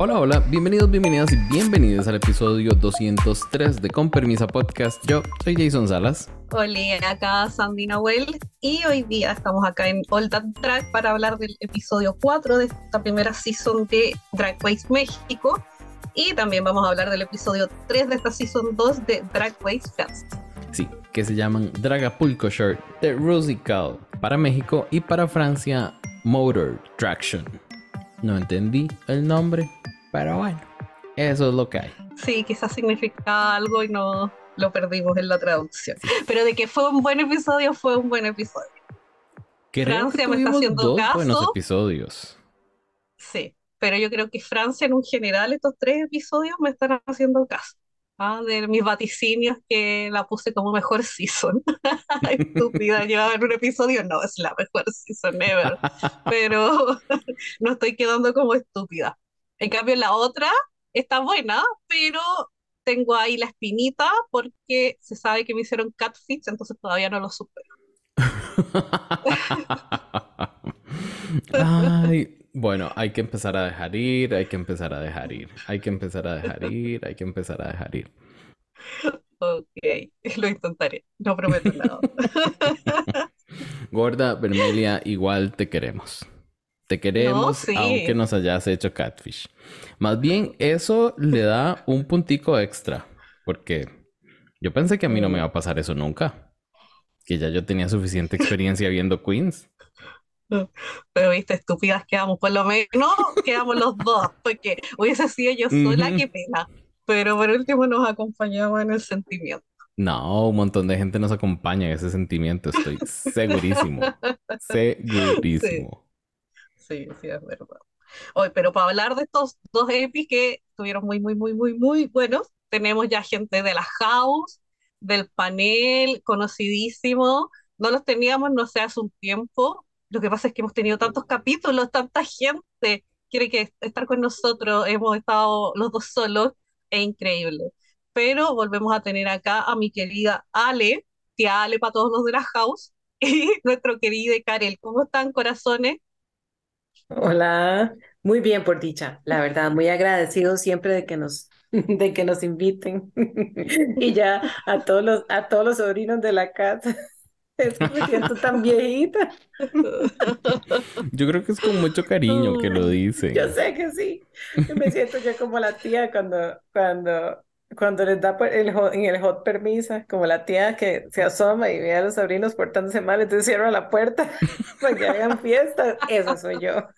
Hola, hola, bienvenidos, bienvenidas y bienvenidos al episodio 203 de Con Permisa Podcast. Yo soy Jason Salas. Hola, acá Sandy Nahuel y hoy día estamos acá en That Drag para hablar del episodio 4 de esta primera season de Drag Race México y también vamos a hablar del episodio 3 de esta season 2 de Drag Race Fest. Sí, que se llaman Dragapulco Shirt de Rusical para México y para Francia Motor Traction. No entendí el nombre, pero bueno, eso es lo que hay. Sí, quizás significa algo y no lo perdimos en la traducción. Pero de que fue un buen episodio, fue un buen episodio. Francia me está haciendo dos buenos episodios. Sí, pero yo creo que Francia en un general estos tres episodios me están haciendo caso. ¿Ah? de mis vaticinios que la puse como mejor season. Estúpida, llevaba en un episodio, no, es la mejor season ever. Pero no estoy quedando como estúpida. En cambio, la otra está buena, pero tengo ahí la espinita porque se sabe que me hicieron catfish, entonces todavía no lo supero. Ay, bueno, hay que empezar a dejar ir, hay que empezar a dejar ir, hay que empezar a dejar ir, hay que empezar a dejar ir. Ok, lo intentaré, no prometo nada. Gorda, Vermelia, igual te queremos. Te queremos aunque nos hayas hecho catfish. Más bien, eso le da un puntico extra. Porque yo pensé que a mí no me iba a pasar eso nunca. Que ya yo tenía suficiente experiencia viendo Queens. Pero viste, estúpidas quedamos, por lo menos quedamos los dos, porque hubiese sido yo sola, qué pena. Pero por último nos acompañamos en el sentimiento. No, un montón de gente nos acompaña en ese sentimiento, estoy segurísimo. segurísimo. Sí, sí, es verdad. Hoy, pero para hablar de estos dos EPIs que estuvieron muy, muy, muy, muy, muy buenos, tenemos ya gente de la house, del panel, conocidísimo. No los teníamos, no sé, hace un tiempo. Lo que pasa es que hemos tenido tantos capítulos, tanta gente quiere que estar con nosotros. Hemos estado los dos solos, es increíble. Pero volvemos a tener acá a mi querida Ale, tía Ale para todos los de la house, y nuestro querido Karel. ¿Cómo están, corazones? Hola, muy bien por dicha, la verdad, muy agradecido siempre de que nos, de que nos inviten y ya a todos los, a todos los sobrinos de la casa. Es que me siento tan viejita. Yo creo que es con mucho cariño que lo dice. Yo sé que sí. Me siento ya como la tía cuando, cuando, cuando les da el en el hot permisa, como la tía que se asoma y ve a los sobrinos portándose mal, entonces cierra la puerta para que hagan fiesta. Eso soy yo.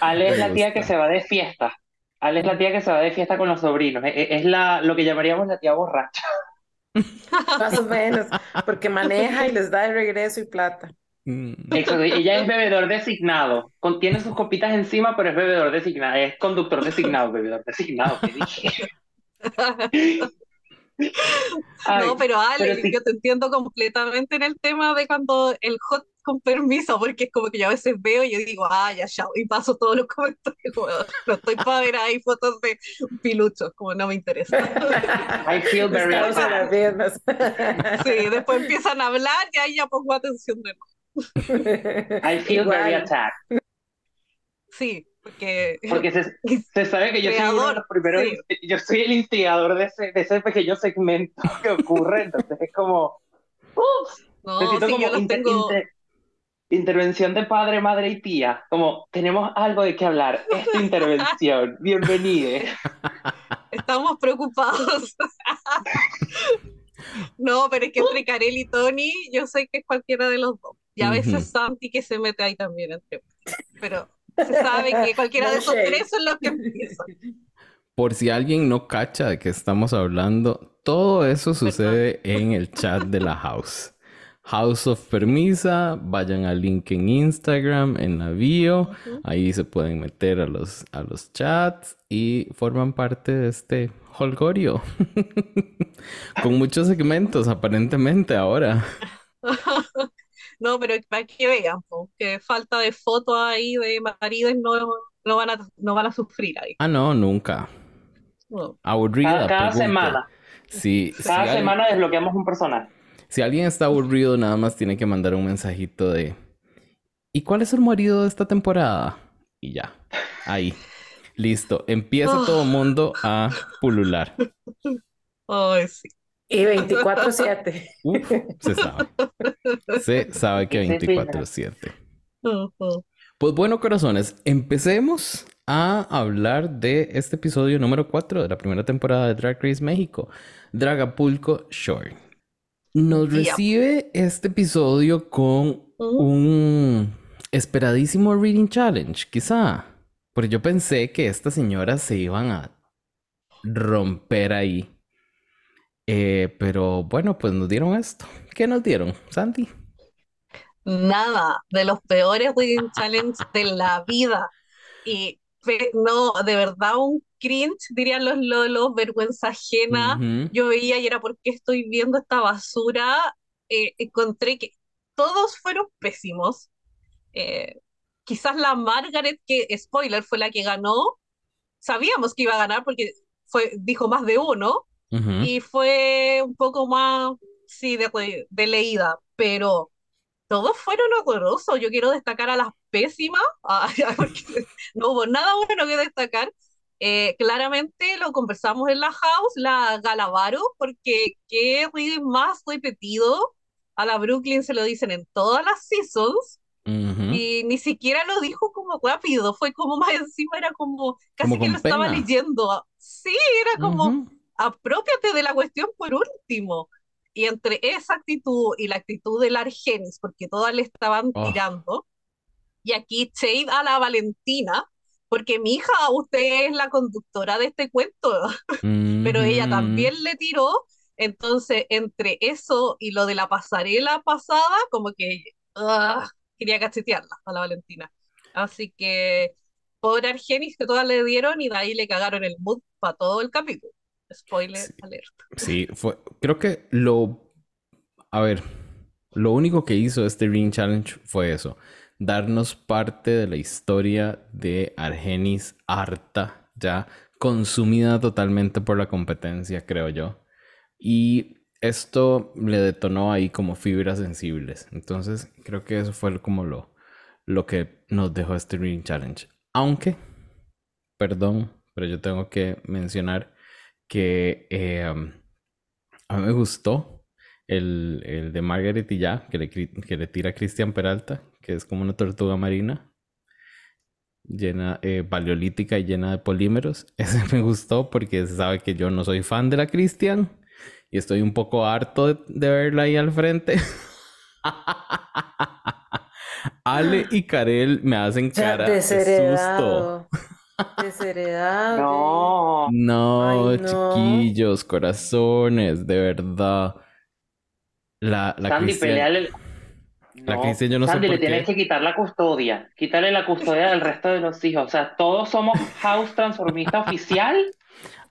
Ale es la tía que se va de fiesta. Ale es la tía que se va de fiesta con los sobrinos. E, e, es, la, lo que llamaríamos la tía borracha. Más o menos, porque maneja y les da de regreso y plata. Mm. ella es bebedor designado. Contiene sus copitas encima, pero es bebedor designado. Es conductor designado, bebedor designado, no, pero Ale, yo te entiendo completamente en el tema de cuando el hot con permiso, porque es como que yo a veces veo y yo digo, ah, ya, chao, y paso todos los comentarios, no estoy para ver ahí fotos de piluchos, como no me interesa. I feel very Sí, después empiezan a hablar y ahí ya pongo atención de nuevo. I feel very attacked. Sí, porque, porque se, se, sabe que yo soy uno de los primeros, yo soy el instigador de ese, de ese pequeño segmento que ocurre, entonces es como, uff, no, sí, como yo tengo... Intervención de padre, madre y tía. Como tenemos algo de qué hablar. Esta intervención. Bienvenida. Estamos preocupados. no, pero es que entre Karel y Tony, yo sé que es cualquiera de los dos. Y a veces Santi que se mete ahí también entre. Pero se sabe que cualquiera de esos tres son los que empiezan. Por si alguien no cacha de qué estamos hablando, todo eso sucede en el chat de la house. House of Permisa, vayan al link en Instagram, en la bio, ahí se pueden meter a los, a los chats y forman parte de este holgorio. Con muchos segmentos aparentemente ahora. no, pero para que vean, que falta de fotos ahí de maridos no, no, van a, no van a sufrir ahí. Ah, no, nunca. Aburrida. Cada, semana. Sí, cada semana desbloqueamos un personaje. Si alguien está aburrido, nada más tiene que mandar un mensajito de ¿Y cuál es el marido de esta temporada? Y ya, ahí. Listo, empieza todo el mundo a pulular. Ay, sí. Y 24-7. se sabe. Se sabe que 24-7. Pues bueno, corazones, empecemos a hablar de este episodio número 4 de la primera temporada de Drag Race México, Dragapulco Shore. Nos recibe este episodio con un esperadísimo Reading Challenge, quizá. Porque yo pensé que estas señoras se iban a romper ahí. Eh, pero bueno, pues nos dieron esto. ¿Qué nos dieron, Sandy? Nada, de los peores Reading Challenge de la vida. Y no, de verdad un cringe, dirían los lolos, vergüenza ajena. Yo veía y era porque estoy viendo esta basura. Eh, encontré que todos fueron pésimos. Eh, quizás la Margaret, que spoiler, fue la que ganó. Sabíamos que iba a ganar porque fue, dijo más de uno. Y fue un poco más, sí, de, de leída, pero todos fueron horrorosos. Yo quiero destacar a las pésimas, no hubo nada bueno que destacar. Eh, claramente lo conversamos en la house, la Galavaro, porque qué más repetido. A la Brooklyn se lo dicen en todas las seasons. Y ni siquiera lo dijo como rápido, fue como más encima, era como casi que lo estaba leyendo. Sí, era como, apropiate de la cuestión por último. Y entre esa actitud y la actitud del Argenis, porque todas le estaban oh. tirando, y aquí Shade a la Valentina, porque mi hija, usted es la conductora de este cuento, pero ella también le tiró, entonces entre eso y lo de la pasarela pasada, como que ah, quería cachetearla a la Valentina. Así que pobre Argenis que todas le dieron y de ahí le cagaron el mood para todo el capítulo. Spoiler sí, alerta. Sí, fue, creo que lo, a ver, lo único que hizo este Ring Challenge fue eso, darnos parte de la historia de Argenis harta, ya consumida totalmente por la competencia, creo yo. Y esto le detonó ahí como fibras sensibles. Entonces, creo que eso fue como lo, lo que nos dejó este Ring Challenge. Aunque, perdón, pero yo tengo que mencionar que eh, a mí me gustó el, el, de Margaret y ya, que le, que le tira a Cristian Peralta, que es como una tortuga marina, llena, eh, paleolítica y llena de polímeros. Ese me gustó porque se sabe que yo no soy fan de la Cristian y estoy un poco harto de, verla ahí al frente. Ale y Karel me hacen cara de susto. Desheredado. No. No, chiquillos, corazones, de verdad. La, la Sandy, peleale. La Cristian, yo no Sandy, le tienes que quitar la custodia. Quítale la custodia del resto de los hijos. O sea, todos somos House Transformista oficial.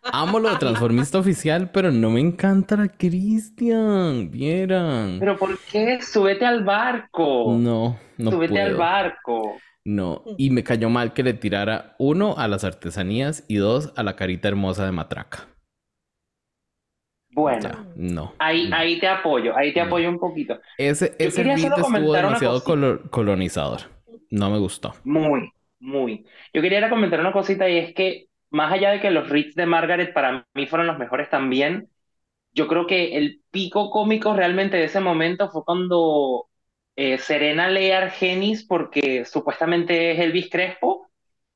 Amo lo de transformista oficial, pero no me encanta la Cristian. Vieran. ¿Pero por qué? Súbete al barco. No, no Súbete al barco. No, y me cayó mal que le tirara uno a las artesanías y dos a la carita hermosa de Matraca. Bueno, no. Ahí, ahí te apoyo, ahí te apoyo un poquito. Ese, ese beat estuvo demasiado colonizador. No me gustó. Muy, muy. Yo quería comentar una cosita y es que, más allá de que los reads de Margaret para mí fueron los mejores también, yo creo que el pico cómico realmente de ese momento fue cuando eh, Serena lee Argenis porque supuestamente es Elvis Crespo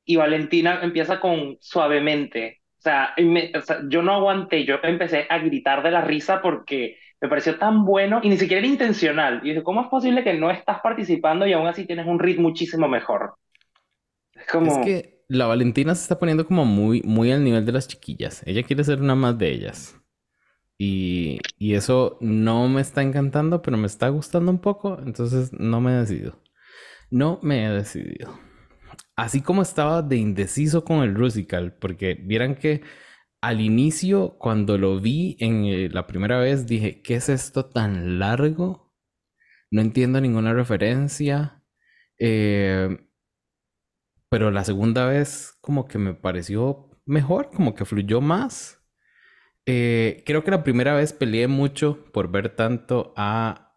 y Valentina empieza con suavemente. O sea, yo no aguanté, yo empecé a gritar de la risa porque me pareció tan bueno y ni siquiera era intencional. Y dije, ¿cómo es posible que no estás participando y aún así tienes un ritmo muchísimo mejor? Es como... Es que la Valentina se está poniendo como muy, muy al nivel de las chiquillas. Ella quiere ser una más de ellas. Y, eso no me está encantando, pero me está gustando un poco, entonces no me he decidido. No me he decidido. Así como estaba de indeciso con el Rusical, porque vieran que al inicio, cuando lo vi en eh, la primera vez, dije, ¿qué es esto tan largo? No entiendo ninguna referencia. Eh, pero la segunda vez como que me pareció mejor, como que fluyó más. Eh, creo que la primera vez peleé mucho por ver tanto a,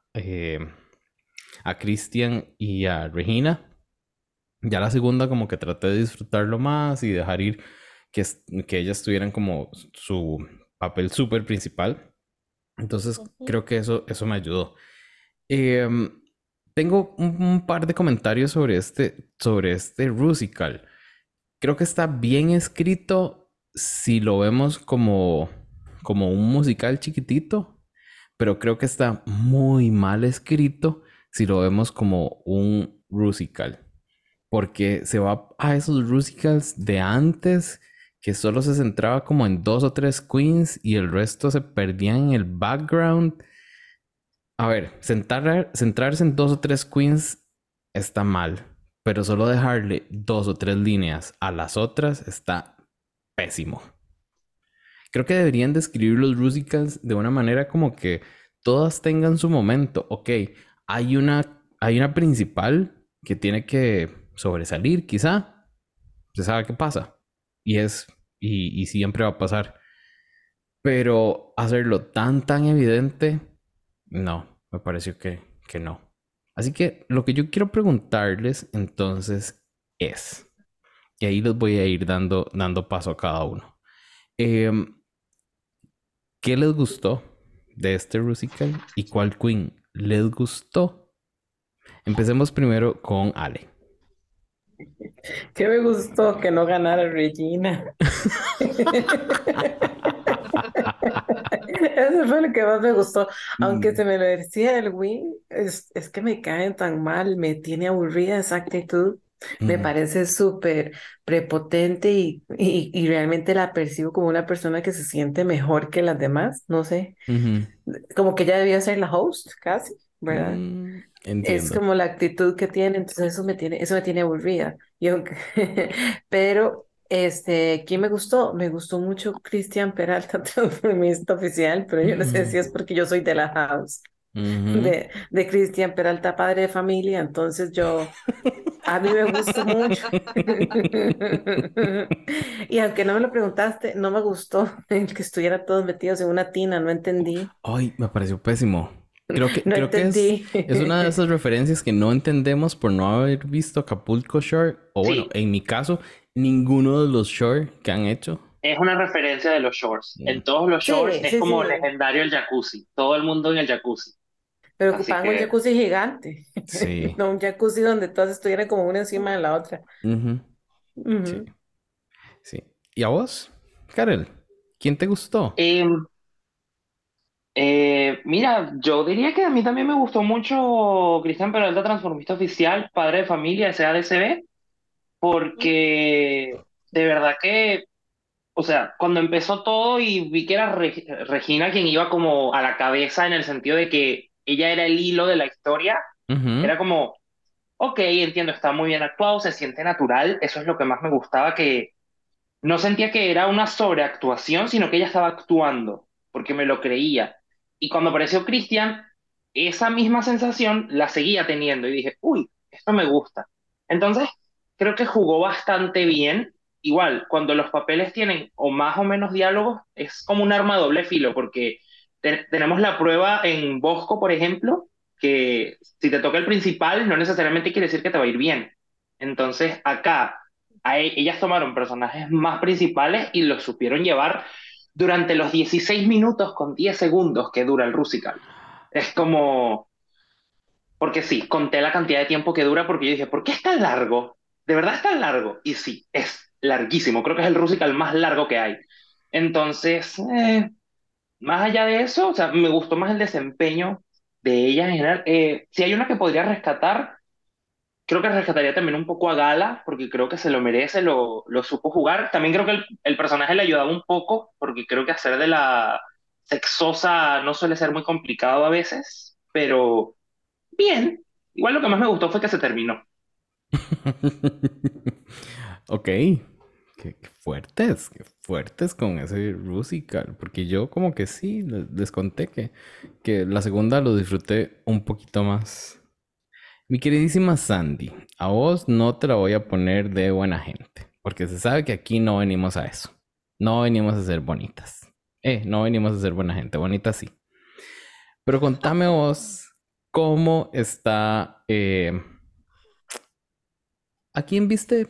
a Christian y a Regina. Ya la segunda como que traté de disfrutarlo más y dejar ir que, que ellas tuvieran como su papel súper principal. Entonces creo que eso, eso me ayudó. Em, tengo un, par de comentarios sobre este, sobre este Rusical. Creo que está bien escrito si lo vemos como, como un musical chiquitito, pero creo que está muy mal escrito si lo vemos como un Rusical. Porque se va a esos Rusicals de antes que solo se centraba como en dos o tres queens y el resto se perdía en el background. A ver, centrarse en dos o tres queens está mal, pero solo dejarle dos o tres líneas a las otras está pésimo. Creo que deberían describir los musicals de una manera como que todas tengan su momento. Ok, hay una, hay una principal que tiene que sobresalir, quizá. Se sabe qué pasa. Y es y, siempre va a pasar. Pero hacerlo tan, tan evidente, no, me pareció que, que no. Así que lo que yo quiero preguntarles entonces es, y ahí les voy a ir dando, dando paso a cada uno. Em, ¿Qué les gustó de este musical y cuál queen les gustó? Empecemos primero con Ale. Que me gustó que no ganara Regina. Eso fue lo que más me gustó. Aunque mm. se me lo decía el win, es, es que me caen tan mal, me tiene aburrida esa actitud. Me parece súper prepotente y, y, realmente la percibo como una persona que se siente mejor que las demás, no sé. Como que ella debía ser la host, casi, ¿verdad? Mm. Es como la actitud que tiene, entonces eso me tiene, eso me tiene aburrida. pero, este, ¿quién me gustó? Me gustó mucho Cristian Peralta, transformista oficial, pero yo no sé si es porque yo soy de la house. De, de Cristian Peralta, padre de familia, entonces yo, a mí me gustó mucho. y aunque no me lo preguntaste, no me gustó el que estuviera todos metidos en una tina, no entendí. Ay, me pareció pésimo. Creo que, creo que es, una de esas referencias que no entendemos por no haber visto Acapulco Shore. O bueno, en mi caso, ninguno de los Shore que han hecho. Es una referencia de los shorts. En todos los shorts es como legendario el jacuzzi. Todo el mundo en el jacuzzi. Pero ocupaban un jacuzzi gigante. Sí. no un jacuzzi donde todas estuvieran como una encima de la otra. sí. sí. ¿Y a vos, Karel? ¿Quién te gustó? Eh, eh, mira, yo diría que a mí también me gustó mucho Cristian Peralta, transformista oficial, padre de familia, SADCB, porque de verdad que, o sea, cuando empezó todo y vi que era Regina quien iba como a la cabeza en el sentido de que ella era el hilo de la historia, era como, ok, entiendo, está muy bien actuado, se siente natural, eso es lo que más me gustaba, que no sentía que era una sobreactuación, sino que ella estaba actuando, porque me lo creía. Y cuando apareció Cristian, esa misma sensación la seguía teniendo y dije, uy, esto me gusta. Entonces, creo que jugó bastante bien. Igual, cuando los papeles tienen o más o menos diálogos, es como un arma doble filo, porque tenemos la prueba en Bosco, por ejemplo, que si te toca el principal, no necesariamente quiere decir que te va a ir bien. Entonces, acá, e, ellas tomaron personajes más principales y los supieron llevar durante los 16 minutos con 10 segundos que dura el Rusical. Es como... Porque sí, conté la cantidad de tiempo que dura porque yo dije, ¿por qué es tan largo? ¿De verdad es tan largo? Y sí, es larguísimo. Creo que es el Rusical más largo que hay. Entonces, eh, más allá de eso, o sea, me gustó más el desempeño de ella en general. Eh, si hay una que podría rescatar, creo que rescataría también un poco a Gala, porque creo que se lo merece, lo, lo supo jugar. También creo que el, personaje le ayudaba un poco, porque creo que hacer de la sexosa no suele ser muy complicado a veces, pero bien. Igual lo que más me gustó fue que se terminó. ok. Qué, fuertes, qué fuertes con ese Rusical. Porque yo como que sí, les, conté que, que la segunda lo disfruté un poquito más. Mi queridísima Sandy, a vos no te la voy a poner de buena gente, porque se sabe que aquí no venimos a eso. No venimos a ser bonitas. Eh, no venimos a ser buena gente, bonitas sí. Pero contame vos cómo está... Eh, ¿A quién viste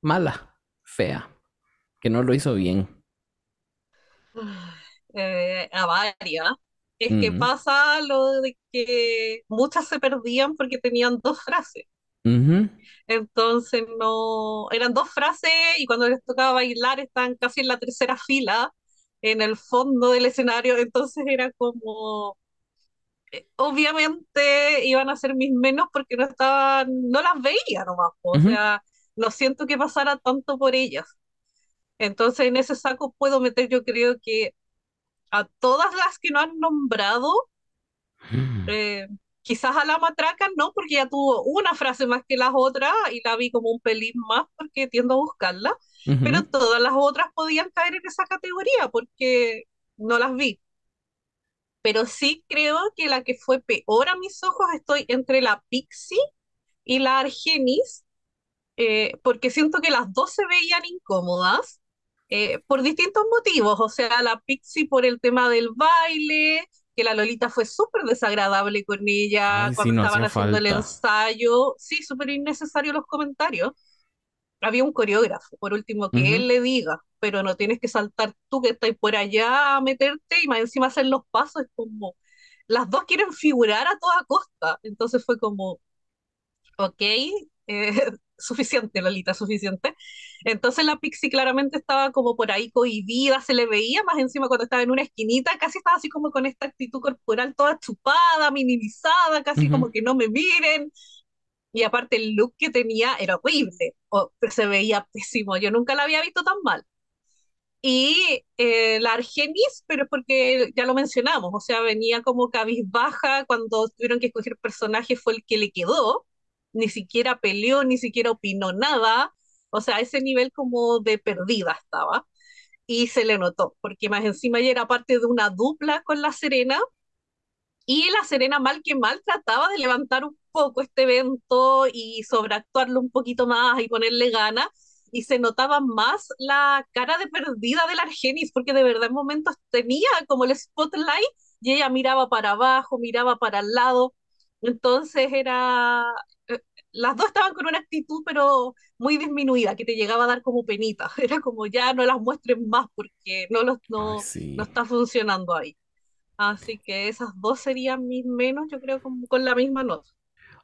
mala, fea, que no lo hizo bien? Eh, a varias. Es que Mm, pasa lo de que muchas se perdían porque tenían dos frases. Entonces no, eran dos frases y cuando les tocaba bailar estaban casi en la tercera fila, en el fondo del escenario. Entonces era como, obviamente iban a ser mis menos porque no estaban, no las veía nomás. O sea, no siento que pasara tanto por ellas. Entonces en ese saco puedo meter, yo creo que a todas las que no han nombrado, eh, quizás a la matraca no, porque ya tuvo una frase más que las otras y la vi como un pelín más porque tiendo a buscarla, pero ujú. todas las otras podían caer en esa categoría porque no las vi. Pero sí creo que la que fue peor a mis ojos estoy entre la Pixie y la Argenis, eh, porque siento que las dos se veían incómodas eh, por distintos motivos. O sea, la Pixie por el tema del baile, que la Lolita fue súper desagradable con ella Ay, sí, cuando no estaban haciendo el ensayo. Sí, súper innecesario los comentarios. Había un coreógrafo, por último, que él le diga, pero no tienes que saltar tú que estás por allá a meterte y más encima hacer los pasos. Es como, las dos quieren figurar a toda costa. Entonces fue como, ok, eh, suficiente, Lolita, suficiente. Entonces la Pixie claramente estaba como por ahí cohibida, se le veía más encima cuando estaba en una esquinita, casi estaba así como con esta actitud corporal toda chupada, minimizada, casi ujú. como que no me miren. Y aparte el look que tenía era horrible, o, se veía pésimo, yo nunca la había visto tan mal. Y eh, la Argenis, pero es porque ya lo mencionamos, o sea, venía como cabizbaja cuando tuvieron que escoger personaje, fue el que le quedó, ni siquiera peleó, ni siquiera opinó nada, o sea, ese nivel como de perdida estaba, y se le notó, porque más encima ella era parte de una dupla con La Serena, y La Serena mal que mal trataba de levantar un poco este evento y sobreactuarlo un poquito más y ponerle ganas. Y se notaba más la cara de perdida de la Argenis, porque de verdad en momentos tenía como el spotlight y ella miraba para abajo, miraba para el lado. Entonces era, las dos estaban con una actitud pero muy disminuida, que te llegaba a dar como penita. Era como ya no las muestren más porque no, los, Ay, no, no está funcionando ahí. Así que esas dos serían mis menos, yo creo, con, con la misma nota.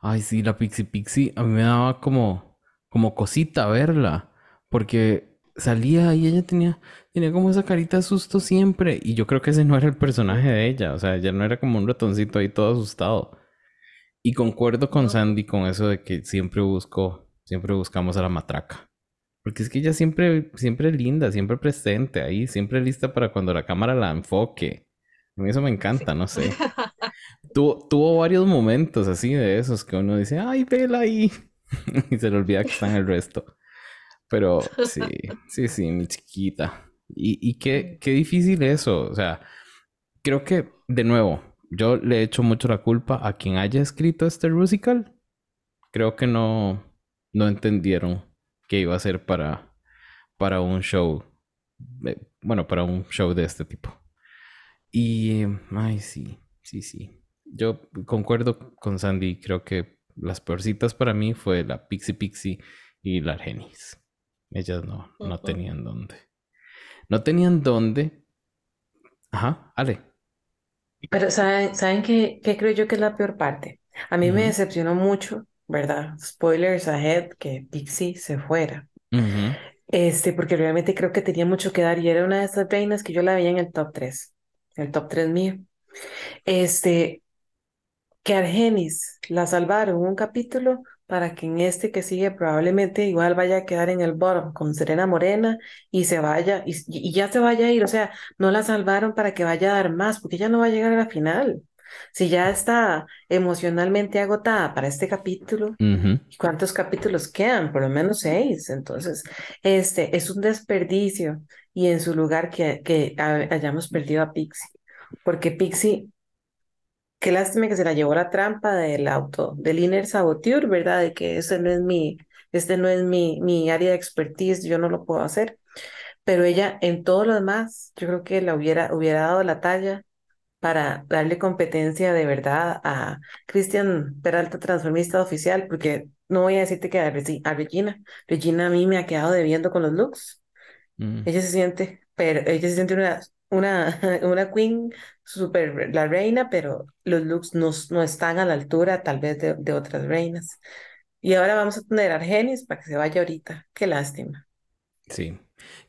Ay, sí, la Pixie Pixie. A mí me daba como, como cosita verla. Porque salía y ella tenía, tenía como esa carita de susto siempre. Y yo creo que ese no era el personaje de ella. O sea, ella no era como un ratoncito ahí todo asustado. Y concuerdo con Sandy con eso de que siempre busco, siempre buscamos a la matraca. Porque es que ella siempre, siempre linda, siempre presente ahí, siempre lista para cuando la cámara la enfoque. A mí eso me sí. encanta, no sé. Tuvo, tuvo varios momentos así de esos que uno dice, ay, vela ahí. y se le olvida que están el resto. Pero sí, sí, sí, mi chiquita. Y, y qué, qué difícil eso. O sea, creo que, de nuevo, yo le echo mucho la culpa a quien haya escrito este musical. Creo que no, no entendieron que iba a ser para, para un show. de- bueno, para un show de este tipo. Y, eh, ay, sí, sí, sí. Yo concuerdo con Sandy. Creo que las peorcitas para mí fue la Pixie Pixie y la Argenis. Ellas no, no tenían dónde. No tenían dónde. Ajá, Ale. Pero ¿saben, ¿saben qué, qué creo yo que es la peor parte? A mí me decepcionó mucho, ¿verdad? Spoilers ahead, que Pixie se fuera. Este, porque realmente creo que tenía mucho que dar y era una de esas reinas que yo la veía en el top 3, el top 3 mío. Este, que Argenis la salvaron un capítulo para que en este que sigue probablemente igual vaya a quedar en el bottom con Serena Morena y se vaya, y, y ya se vaya a ir, o sea, no la salvaron para que vaya a dar más, porque ella no va a llegar a la final. Si ya está emocionalmente agotada para este capítulo. ¿y cuántos capítulos quedan? Por lo menos seis. Entonces, este es un desperdicio y en su lugar que, que ha- hayamos perdido a Pixie, porque Pixie Qué lástima que se la llevó la trampa del auto, del inner saboteur, ¿verdad? De que ese no es mi, este no es mi, mi área de expertise, yo no lo puedo hacer. Pero ella en todo lo demás, yo creo que la hubiera, hubiera dado la talla para darle competencia de verdad a Cristian Peralta, transformista oficial, porque no voy a decirte que a, Regi- a Regina, Regina a mí me ha quedado debiendo con los looks. Mm, Ella se siente, pero ella se siente una, una, una queen super, la reina, pero los looks no, no están a la altura tal vez de, de otras reinas. Y ahora vamos a tener a Argenis para que se vaya ahorita. Qué lástima. sí.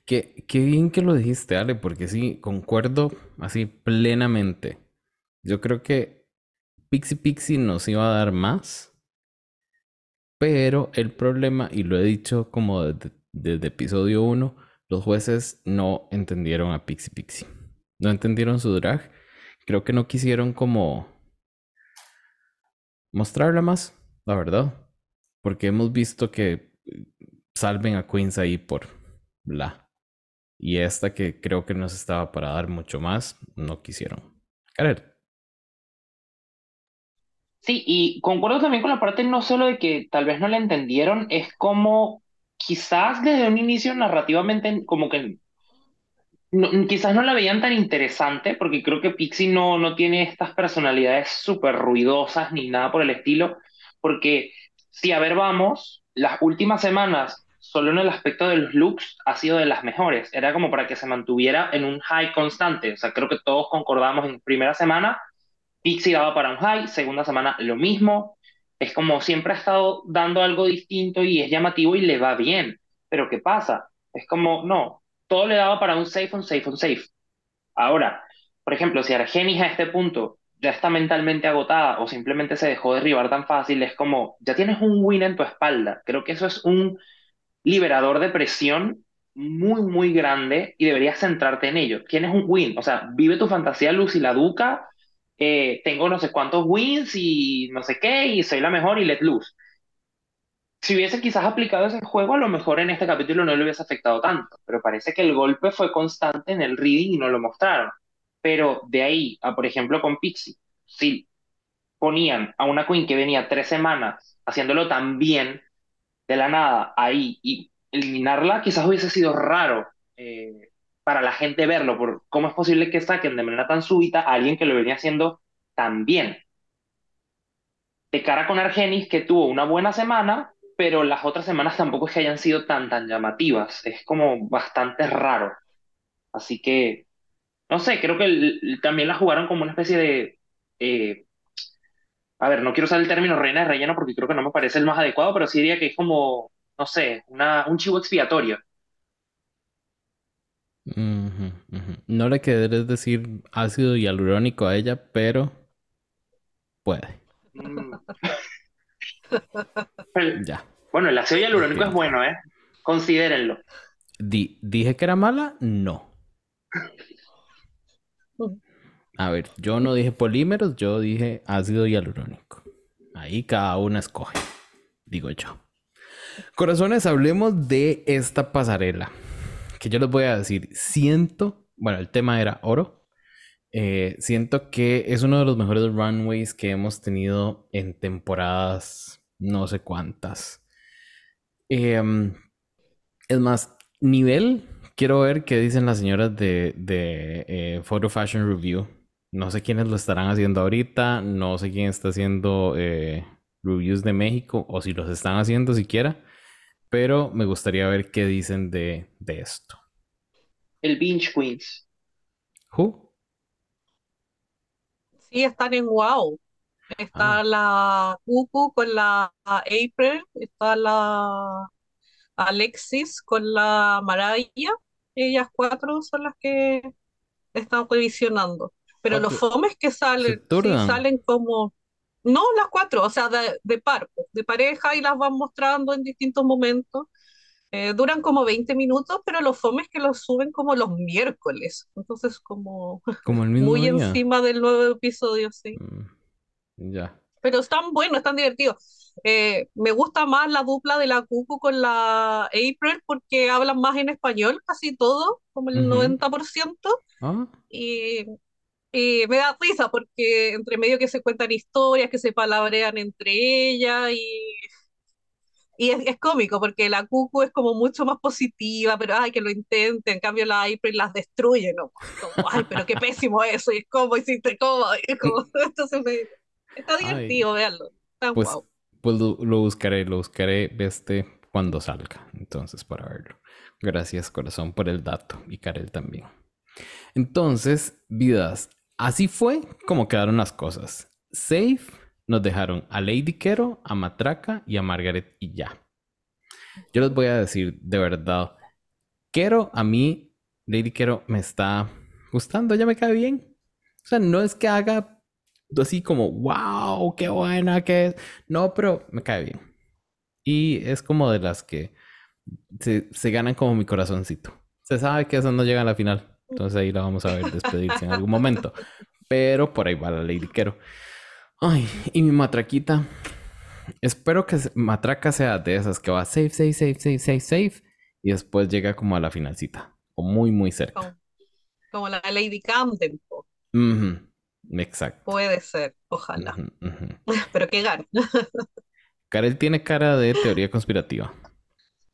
Qué, qué bien que lo dijiste, Ale, porque sí, concuerdo así plenamente. Yo creo que Pixie Pixie nos iba a dar más, pero el problema, y lo he dicho como desde, desde episodio 1, los jueces no entendieron a Pixie Pixie. No entendieron su drag. Creo que no quisieron como mostrarla más, la verdad. Porque hemos visto que eh, salven a Queens ahí por la. Y esta que creo que nos estaba para dar mucho más, no quisieron. Karel. Sí, y concuerdo también con la parte no solo de que tal vez no la entendieron, es como quizás desde un inicio narrativamente como que no- quizás no la veían tan interesante, porque creo que Pixie no, no tiene estas personalidades súper ruidosas ni nada por el estilo, porque si a ver vamos, las últimas semanas, solo en el aspecto de los looks, ha sido de las mejores. Era como para que se mantuviera en un high constante. O sea, creo que todos concordamos en primera semana, Pixie daba para un high, segunda semana lo mismo. Es como siempre ha estado dando algo distinto y es llamativo y le va bien. Pero ¿qué pasa? Es como, no, todo le daba para un safe, un safe, un safe. Ahora, por ejemplo, si Argenis a este punto ya está mentalmente agotada o simplemente se dejó derribar tan fácil, es como, ya tienes un win en tu espalda. Creo que eso es un liberador de presión muy, muy grande y deberías centrarte en ello. Tienes un win, o sea, vive tu fantasía Lucy la Duca, eh, tengo no sé cuántos wins y no sé qué, y soy la mejor y let loose. Si hubiese quizás aplicado ese juego, a lo mejor en este capítulo no le hubiese afectado tanto, pero parece que el golpe fue constante en el reading y no lo mostraron. Pero de ahí a, por ejemplo, con Pixie, si ponían a una Queen que venía tres semanas haciéndolo tan bien, de la nada, ahí, y eliminarla, quizás hubiese sido raro eh, para la gente verlo, por cómo es posible que saquen de manera tan súbita a alguien que lo venía haciendo tan bien. De cara con Argenis, que tuvo una buena semana, pero las otras semanas tampoco es que hayan sido tan, tan llamativas. Es como bastante raro. Así que, no sé, creo que el- el- también la jugaron como una especie de... eh, a ver, no quiero usar el término reina de relleno porque creo que no me parece el más adecuado, pero sí diría que es como, no sé, una, un chivo expiatorio. No le querés decir ácido hialurónico a ella, pero puede. Mm. Ya. bueno, el ácido hialurónico es bueno, ¿eh? Considérenlo. Di- ¿Dije que era mala? No. A ver, yo no dije polímeros, yo dije ácido hialurónico. Ahí cada una escoge, digo yo. Corazones, hablemos de esta pasarela. Que yo les voy a decir, siento, bueno, el tema era oro. Eh, siento que es uno de los mejores runways que hemos tenido en temporadas, no sé cuántas. Em, es más, nivel, quiero ver qué dicen las señoras de, de eh, Photo Fashion Review. No sé quiénes lo estarán haciendo ahorita, no sé quién está haciendo eh, reviews de México o si los están haciendo siquiera, pero me gustaría ver qué dicen de, de esto. El Binge Queens. ¿Who? Sí, están en Wow. Está Ah. la Cucu con la April, está la Alexis con la Maraya. Ellas cuatro son las que están revisionando. Pero los Cuatro. fomes que salen, sí, salen como. No, las cuatro, o sea, de, de par, pues, de pareja y las van mostrando en distintos momentos. Eh, duran como 20 minutos, pero los fomes que los suben como los miércoles. Entonces, como Como el mismo muy día. encima del nuevo episodio, sí. Mm, ya. Pero están buenos, están divertidos. Eh, me gusta más la dupla de la Cucu con la April porque hablan más en español, casi todo, como el Ujú. 90%. Ah, Y, y me da risa porque entre medio que se cuentan historias, que se palabrean entre ellas y, y es, es cómico porque la Cucu es como mucho más positiva, pero ay, que lo intenten, en cambio la April las destruye, ¿no? Como, ay, pero qué pésimo eso, y cómo hiciste, cómo, y como, entonces me- está Ay. divertido, veanlo, está pues, guau. Pues lo, lo buscaré, lo buscaré este cuando salga. Entonces, para verlo. Gracias, corazón, por el dato. Y Karel también. Entonces, vidas, así fue como quedaron las cosas. Safe nos dejaron a Lady Kero, a Matraca y a Margaret y ya. Yo les voy a decir de verdad, Kero a mí, Lady Kero me está gustando, ya me cae bien. O sea, no es que haga así como, wow, qué buena que es. No, pero me cae bien. Y es como de las que se, se ganan como mi corazoncito. Se sabe que eso no llega a la final. Entonces ahí la vamos a ver despedirse en algún momento. Pero por ahí va la Lady Kero. Ay, y mi matraquita. Espero que matraca sea de esas que va safe, safe, safe, safe, safe, safe. Y después llega como a la finalcita. O muy, muy cerca. Como, como la Lady Camden. po. Ujú, Exacto. Puede ser, ojalá. Pero que gane. Karel tiene cara de teoría conspirativa.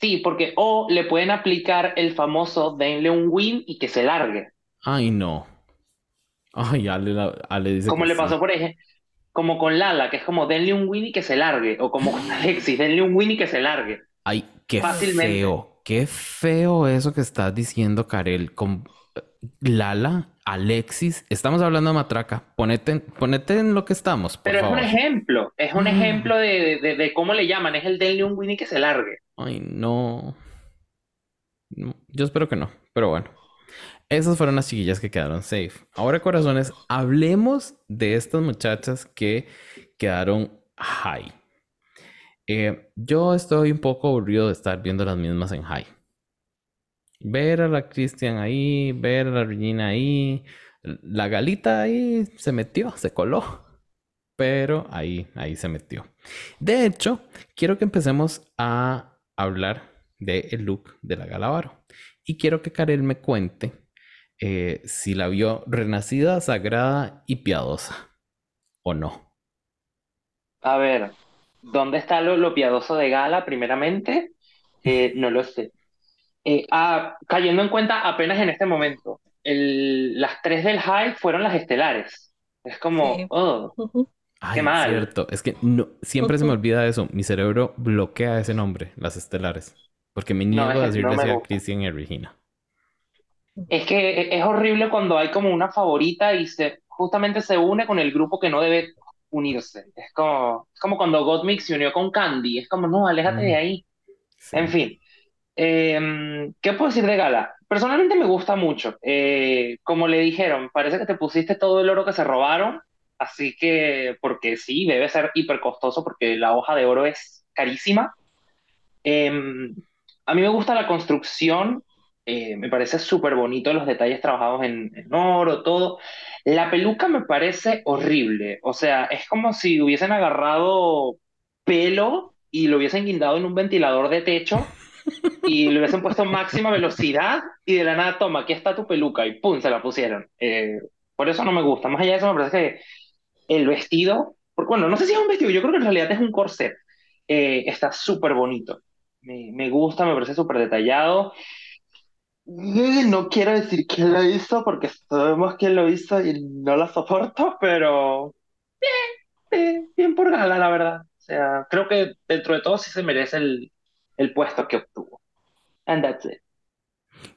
Sí, porque o le pueden aplicar el famoso denle un win y que se largue. Ay, no. Ay, Ale, Ale dice Como le pasó, por ejemplo, como con Lala, que es como denle un win y que se largue. O como con Alexis, denle un win y que se largue. Ay, qué Fácilmente. feo. Qué feo eso que estás diciendo, Karel. Con Lala, Alexis. Estamos hablando de matraca. Ponete, en- ponete en lo que estamos, por Pero es un ejemplo, es un Mm. ejemplo de, de- de cómo le llaman, es el denle un win y que se largue. Ay, no. Yo espero que no, pero bueno. Esas fueron las chiquillas que quedaron safe. Ahora, corazones, hablemos de estas muchachas que quedaron high. Eh, yo estoy un poco aburrido de estar viendo las mismas en high. Ver a la Christian ahí, ver a la Regina ahí, la Galita ahí se metió, se coló. Pero ahí, ahí se metió. De hecho, quiero que empecemos a hablar del look de la Galavaro. Y quiero que Karel me cuente eh, si la vio renacida, sagrada y piadosa. ¿O no? A ver, ¿dónde está lo, lo piadoso de Gala, primeramente? Eh, no lo sé. Eh, ah, cayendo en cuenta apenas en este momento, el- las tres del High fueron las estelares. Es como, Sí. oh, Ay, mal. cierto. Es que no, siempre se me olvida eso. Mi cerebro bloquea ese nombre, las estelares. Porque me niego No, a es- no decirle así a. Christian y a Regina. es que e- es horrible cuando hay como una favorita y se, justamente se une con el grupo que no debe unirse. Es como, es como cuando Gottmik se unió con Candy. Es como, no, aléjate de Mm. ahí. Sí. En fin, Em, ¿qué puedo decir de Gala? Personalmente me gusta mucho. Eh, como le dijeron, parece que te pusiste todo el oro que se robaron, así que, porque sí, debe ser hiper costoso porque la hoja de oro es carísima. Em, a mí me gusta la construcción, eh, me parece súper bonito los detalles trabajados en, en oro, todo. La peluca me parece horrible, o sea, es como si hubiesen agarrado pelo y lo hubiesen guindado en un ventilador de techo y le hubiesen puesto máxima velocidad y de la nada, toma, aquí está tu peluca y pum, se la pusieron. Eh, por eso no me gusta. Más allá de eso, me parece que el vestido, porque, bueno, no sé si es un vestido, yo creo que en realidad es un corset. Eh, está súper bonito. Me, me gusta, me parece súper detallado. No quiero decir quién lo hizo porque sabemos quién lo hizo y no lo soporto, pero bien, eh, bien por Gala, la verdad. O sea, creo que dentro de todo sí se merece el, el puesto que obtuvo. And that's it.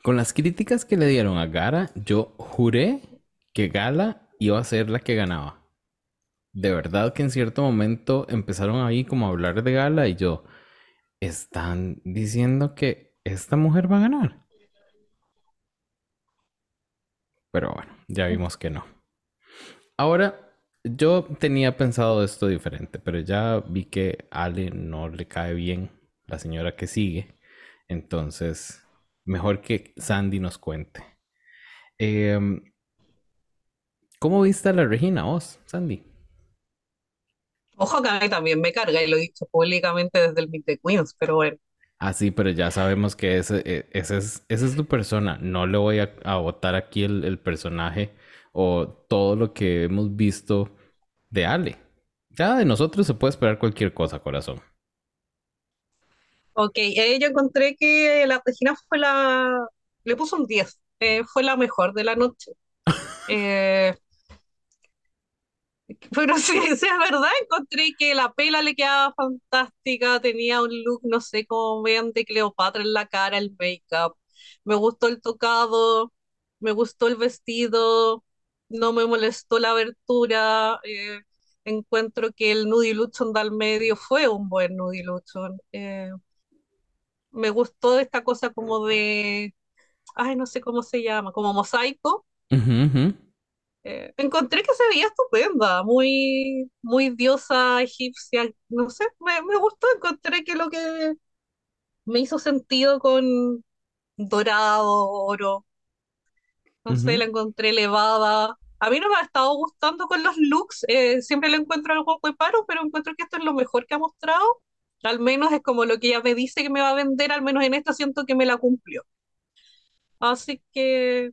Con las críticas que le dieron a Gara, yo juré que Gala iba a ser la que ganaba. De verdad que en cierto momento empezaron ahí como a hablar de Gala y yo, están diciendo que esta mujer va a ganar. Pero bueno, ya vimos que no. Ahora, yo tenía pensado esto diferente, pero ya vi que a Ale no le cae bien la señora que sigue. Entonces, mejor que Sandy nos cuente. Em, ¿cómo viste a la Regina vos, Sandy? Ojo que a mí también me carga y lo he dicho públicamente desde el Meet the Queens, pero bueno. Ah, sí, pero ya sabemos que ese, e- ese es, esa es tu persona. No le voy a, a botar aquí el, el personaje o todo lo que hemos visto de Ale. Ya de nosotros se puede esperar cualquier cosa, corazón. Ok, eh, yo encontré que la Regina fue la... Le puso un 10. eh, fue la mejor de la noche. Eh, Pero sí, sí, es verdad, encontré que la pela le quedaba fantástica, tenía un look, no sé, como vean de Cleopatra en la cara, el make-up. Me gustó el tocado, me gustó el vestido, no me molestó la abertura. eh, encuentro que el nudiluchon del medio fue un buen nudiluchon. Eh, me gustó esta cosa como de, ay, no sé cómo se llama, como mosaico. Ujú. Eh, encontré que se veía estupenda, muy, muy diosa egipcia, no sé, me, me gustó, encontré que lo que me hizo sentido con dorado, oro, no sé, la encontré elevada. A mí no me ha estado gustando con los looks, eh, siempre le encuentro algo muy paro, pero encuentro que esto es lo mejor que ha mostrado. Al menos es como lo que ella me dice que me va a vender, al menos en esta siento que me la cumplió. Así que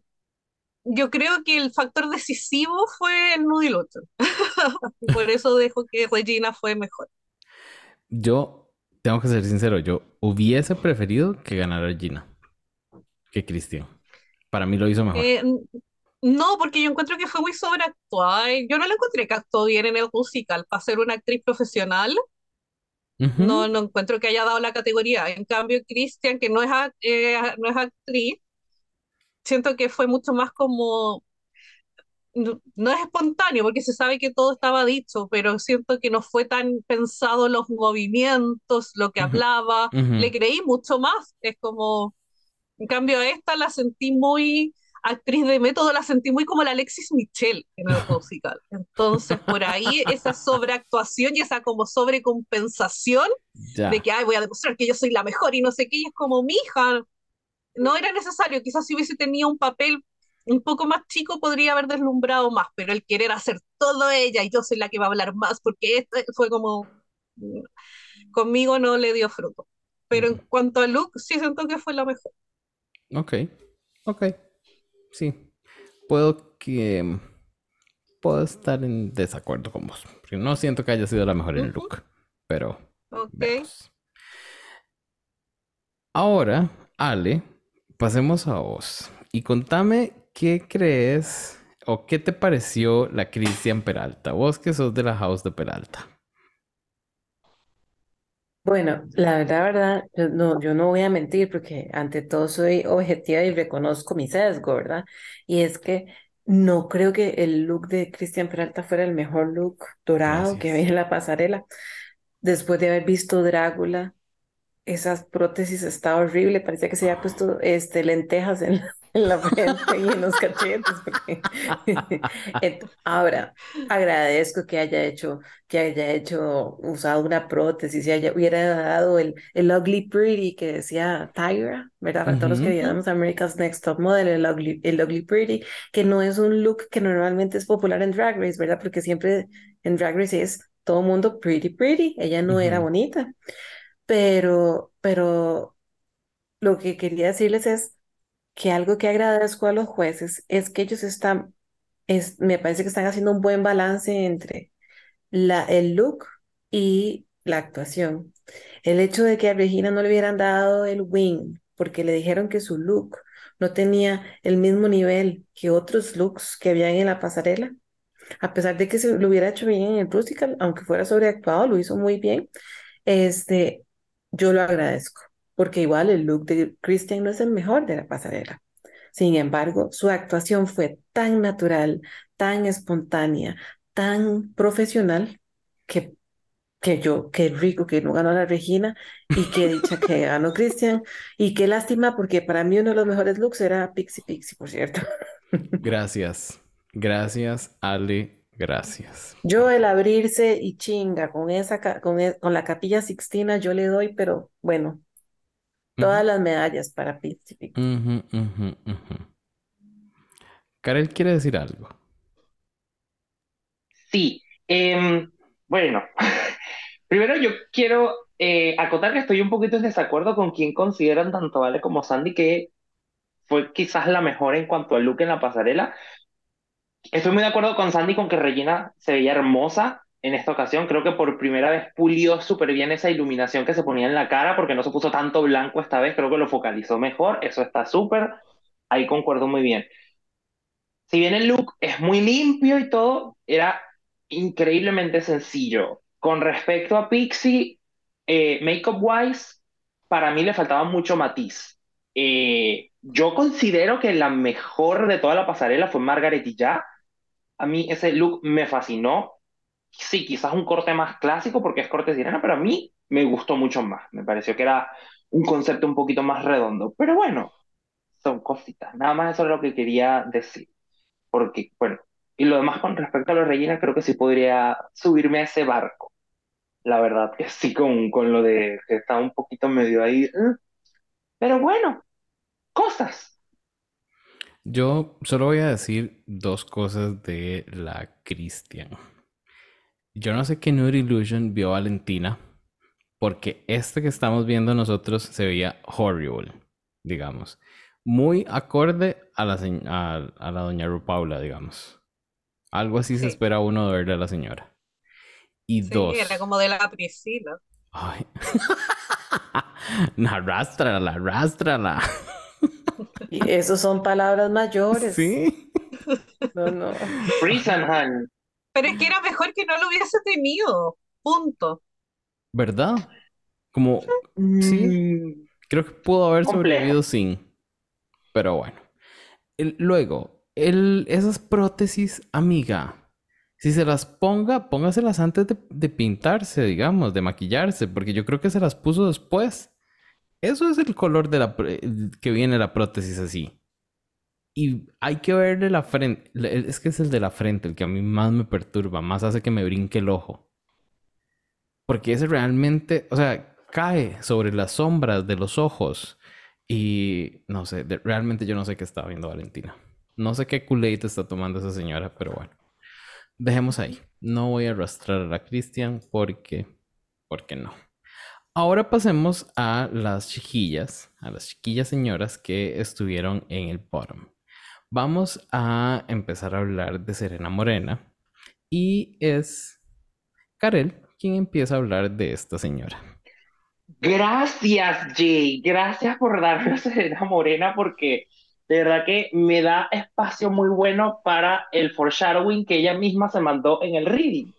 yo creo que el factor decisivo fue el nudiloto. Por eso dejo que Regina fue mejor. Yo tengo que ser sincero, yo hubiese preferido que ganara Gina que Cristian. Para mí lo hizo mejor. Eh, no, porque yo encuentro que fue muy sobreactuada. Yo no la encontré que actuó bien en el musical. Para ser una actriz profesional, no, Ujú, no encuentro que haya dado la categoría. En cambio, Christian, que no es, eh, no es actriz, siento que fue mucho más como no, no es espontáneo porque se sabe que todo estaba dicho, pero siento que no fue tan pensado los movimientos, lo que ujú, hablaba, ujú. le creí mucho más, es como, en cambio a esta la sentí muy actriz de método, la sentí muy como la Alexis Michelle en el musical. Entonces, por ahí esa sobreactuación y esa como sobrecompensación de Ya. que, ay, voy a demostrar que yo soy la mejor y no sé qué, y es como mi hija, no era necesario, quizás si hubiese tenido un papel un poco más chico podría haber deslumbrado más, pero el querer hacer todo ella y yo soy la que va a hablar más, porque esto fue como, conmigo no le dio fruto. Pero en cuanto a look, sí siento que fue la mejor. Ok. Ok. Sí. Puedo que... Puedo estar en desacuerdo con vos. Porque no siento que haya sido la mejor en Ujú, look. Pero ok. Ahora, Ale, pasemos a vos. Y contame qué crees o qué te pareció la Cristian Peralta. Vos que sos de la House de Peralta. Bueno, la verdad, verdad, yo no, yo no voy a mentir porque ante todo soy objetiva y reconozco mi sesgo, ¿verdad? Y es que no creo que el look de Cristian Peralta fuera el mejor look dorado que Gracias. en la pasarela. Después de haber visto Drácula, esas prótesis está horrible, parecía que se había puesto este, lentejas en la, en la frente y en los cachetes. porque- Ahora, agradezco que haya hecho, que haya hecho, usado una prótesis y haya, hubiera dado el, el Ugly Pretty que decía Tyra, ¿verdad? Para todos los que veíamos America's Next Top Model, el Ugly, el Ugly Pretty, que no es un look que normalmente es popular en Drag Race, ¿verdad? Porque siempre en Drag Race es todo mundo pretty, pretty, ella no era bonita. Pero, pero lo que quería decirles es que algo que agradezco a los jueces es que ellos están, es, me parece que están haciendo un buen balance entre la, el look y la actuación. El hecho de que a Regina no le hubieran dado el wing porque le dijeron que su look no tenía el mismo nivel que otros looks que habían en la pasarela, a pesar de que se lo hubiera hecho bien en el musical, aunque fuera sobreactuado, lo hizo muy bien. Este, yo lo agradezco, porque igual el look de Christian no es el mejor de la pasarela. Sin embargo, su actuación fue tan natural, tan espontánea, tan profesional, que, que yo, qué rico que no ganó la Regina y qué dicha que ganó Christian. Y qué lástima, porque para mí uno de los mejores looks era Pixie Pixie, por cierto. Gracias. Gracias, Ale. Gracias. Yo el abrirse y chinga con esa, con, e- con la Capilla Sixtina, yo le doy, pero bueno, todas las medallas para ujú, ujú. Karel quiere decir algo. Sí, em, bueno, primero yo quiero eh, acotar que estoy un poquito en desacuerdo con quien consideran tanto Vale como Sandy que fue quizás la mejor en cuanto al look en la pasarela. Estoy muy de acuerdo con Sandy con que Regina se veía hermosa en esta ocasión. Creo que por primera vez pulió súper bien esa iluminación que se ponía en la cara porque no se puso tanto blanco esta vez. Creo que lo focalizó mejor. Eso está súper. Ahí concuerdo muy bien. Si bien el look es muy limpio y todo, era increíblemente sencillo. Con respecto a Pixie, eh, Makeup Wise, para mí le faltaba mucho matiz. Eh, yo considero que la mejor de toda la pasarela fue Margaret y ya. A mí ese look me fascinó. Sí, quizás un corte más clásico porque es corte sirena, pero a mí me gustó mucho más. Me pareció que era un concepto un poquito más redondo. Pero bueno, son cositas. Nada más eso es lo que quería decir. Porque, bueno, y lo demás con respecto a los rellenos, creo que sí podría subirme a ese barco. La verdad que sí, con, con lo de que está un poquito medio ahí. ¿eh? Pero bueno, cosas. Yo solo voy a decir dos cosas de la Christian. Yo no sé qué Nude Illusion vio Valentina, porque este que estamos viendo nosotros se veía horrible, digamos. Muy acorde a la, a, la doña Rupaula, digamos. Algo así se espera uno de verle a la señora. Y dos. Era como de la Priscila. Ay. arrástrala, arrástrala. Y eso son palabras mayores. Sí. No, no. Pero es que era mejor que no lo hubiese tenido. Punto. ¿Verdad? Como. Sí. Mm. Creo que pudo haber sobrevivido sin. Pero bueno. luego, el, esas prótesis, amiga. Si se las ponga, póngaselas antes de, de, pintarse, digamos, de maquillarse, porque yo creo que se las puso después. Eso es el color de la que viene la prótesis así. Y hay que verle la frente. Es que es el de la frente el que a mí más me perturba, más hace que me brinque el ojo. Porque ese realmente, o sea, cae sobre las sombras de los ojos. Y no sé, realmente yo no sé qué está viendo Valentina. No sé qué culete está tomando esa señora, pero bueno. Dejemos ahí. No voy a arrastrar a la Cristian porque. Porque no. Ahora pasemos a las chiquillas, a las chiquillas señoras que estuvieron en el bottom. Vamos a empezar a hablar de Serena Morena y es Karel quien empieza a hablar de esta señora. Gracias, Jay. Gracias por darme a Serena Morena porque de verdad que me da espacio muy bueno para el foreshadowing que ella misma se mandó en el reading.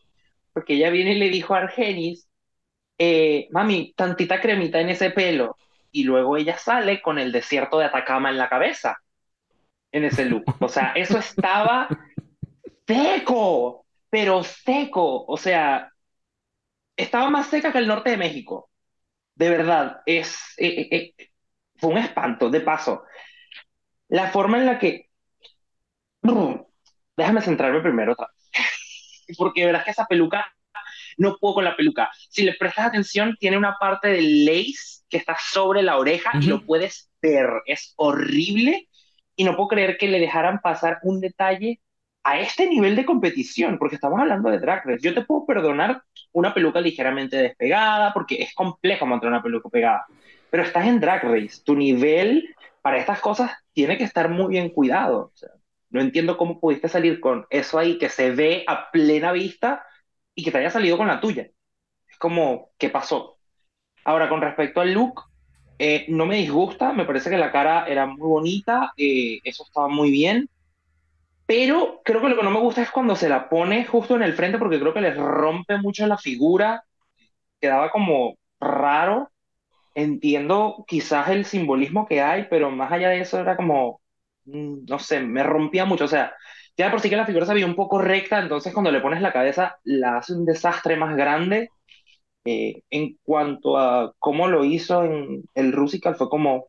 Porque ella viene y le dijo a Argenis eh, mami, tantita cremita en ese pelo. Y luego ella sale con el desierto de Atacama en la cabeza, en ese look. O sea, eso estaba seco, pero seco. O sea, estaba más seca que el norte de México. De verdad, es, eh, eh, fue un espanto. De paso, la forma en la que... Déjame centrarme primero otra Porque verás que esa peluca no puedo con la peluca. Si le prestas atención, tiene una parte de lace que está sobre la oreja y lo puedes ver. Es horrible y no puedo creer que le dejaran pasar un detalle a este nivel de competición, porque estamos hablando de drag race. Yo te puedo perdonar una peluca ligeramente despegada, porque es complejo mantener una peluca pegada, pero estás en drag race. Tu nivel para estas cosas tiene que estar muy bien cuidado. no entiendo cómo pudiste salir con eso ahí que se ve a plena vista y que te haya salido con la tuya. Es como, ¿qué pasó? Ahora, con respecto al look, eh, no me disgusta, me parece que la cara era muy bonita, eh, eso estaba muy bien, pero creo que lo que no me gusta es cuando se la pone justo en el frente porque creo que les rompe mucho la figura, quedaba como raro, entiendo quizás el simbolismo que hay, pero más allá de eso era como, mm, no sé, me rompía mucho, o sea, ya por sí que la figura se veía un poco recta, entonces cuando le pones la cabeza la hace un desastre más grande. Eh, en cuanto a cómo lo hizo en el Rusical, fue como,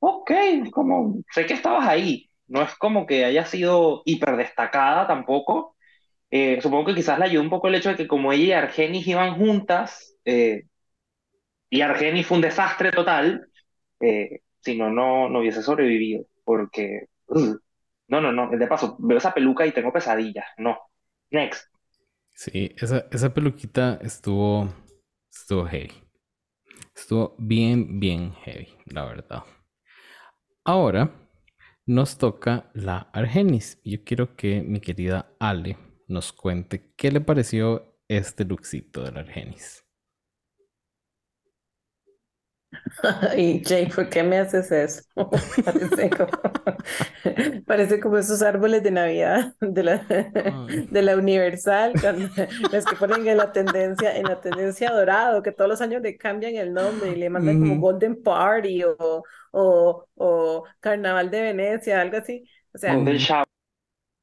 ok, como, sé que estabas ahí. No es como que haya sido hiper destacada tampoco. Eh, supongo que quizás le ayudó un poco el hecho de que como ella y Argenis iban juntas, eh, y Argenis fue un desastre total, si no, no hubiese sobrevivido, porque no, no, no. De paso, veo esa peluca y tengo pesadillas. No. Next. Sí, esa, esa peluquita estuvo. Estuvo heavy. Estuvo bien, bien heavy, la verdad. Ahora nos toca la Argenis. Yo quiero que mi querida Ale nos cuente qué le pareció este lookcito de la Argenis. Y Jay, ¿por qué me haces eso? Parece como, parece como esos árboles de Navidad de la, de la Universal, cuando- los que ponen en la tendencia, en la tendencia dorado, que todos los años le cambian el nombre y le mandan como. Golden Party o, o, o Carnaval de Venecia, algo así. O sea, Golden Shower.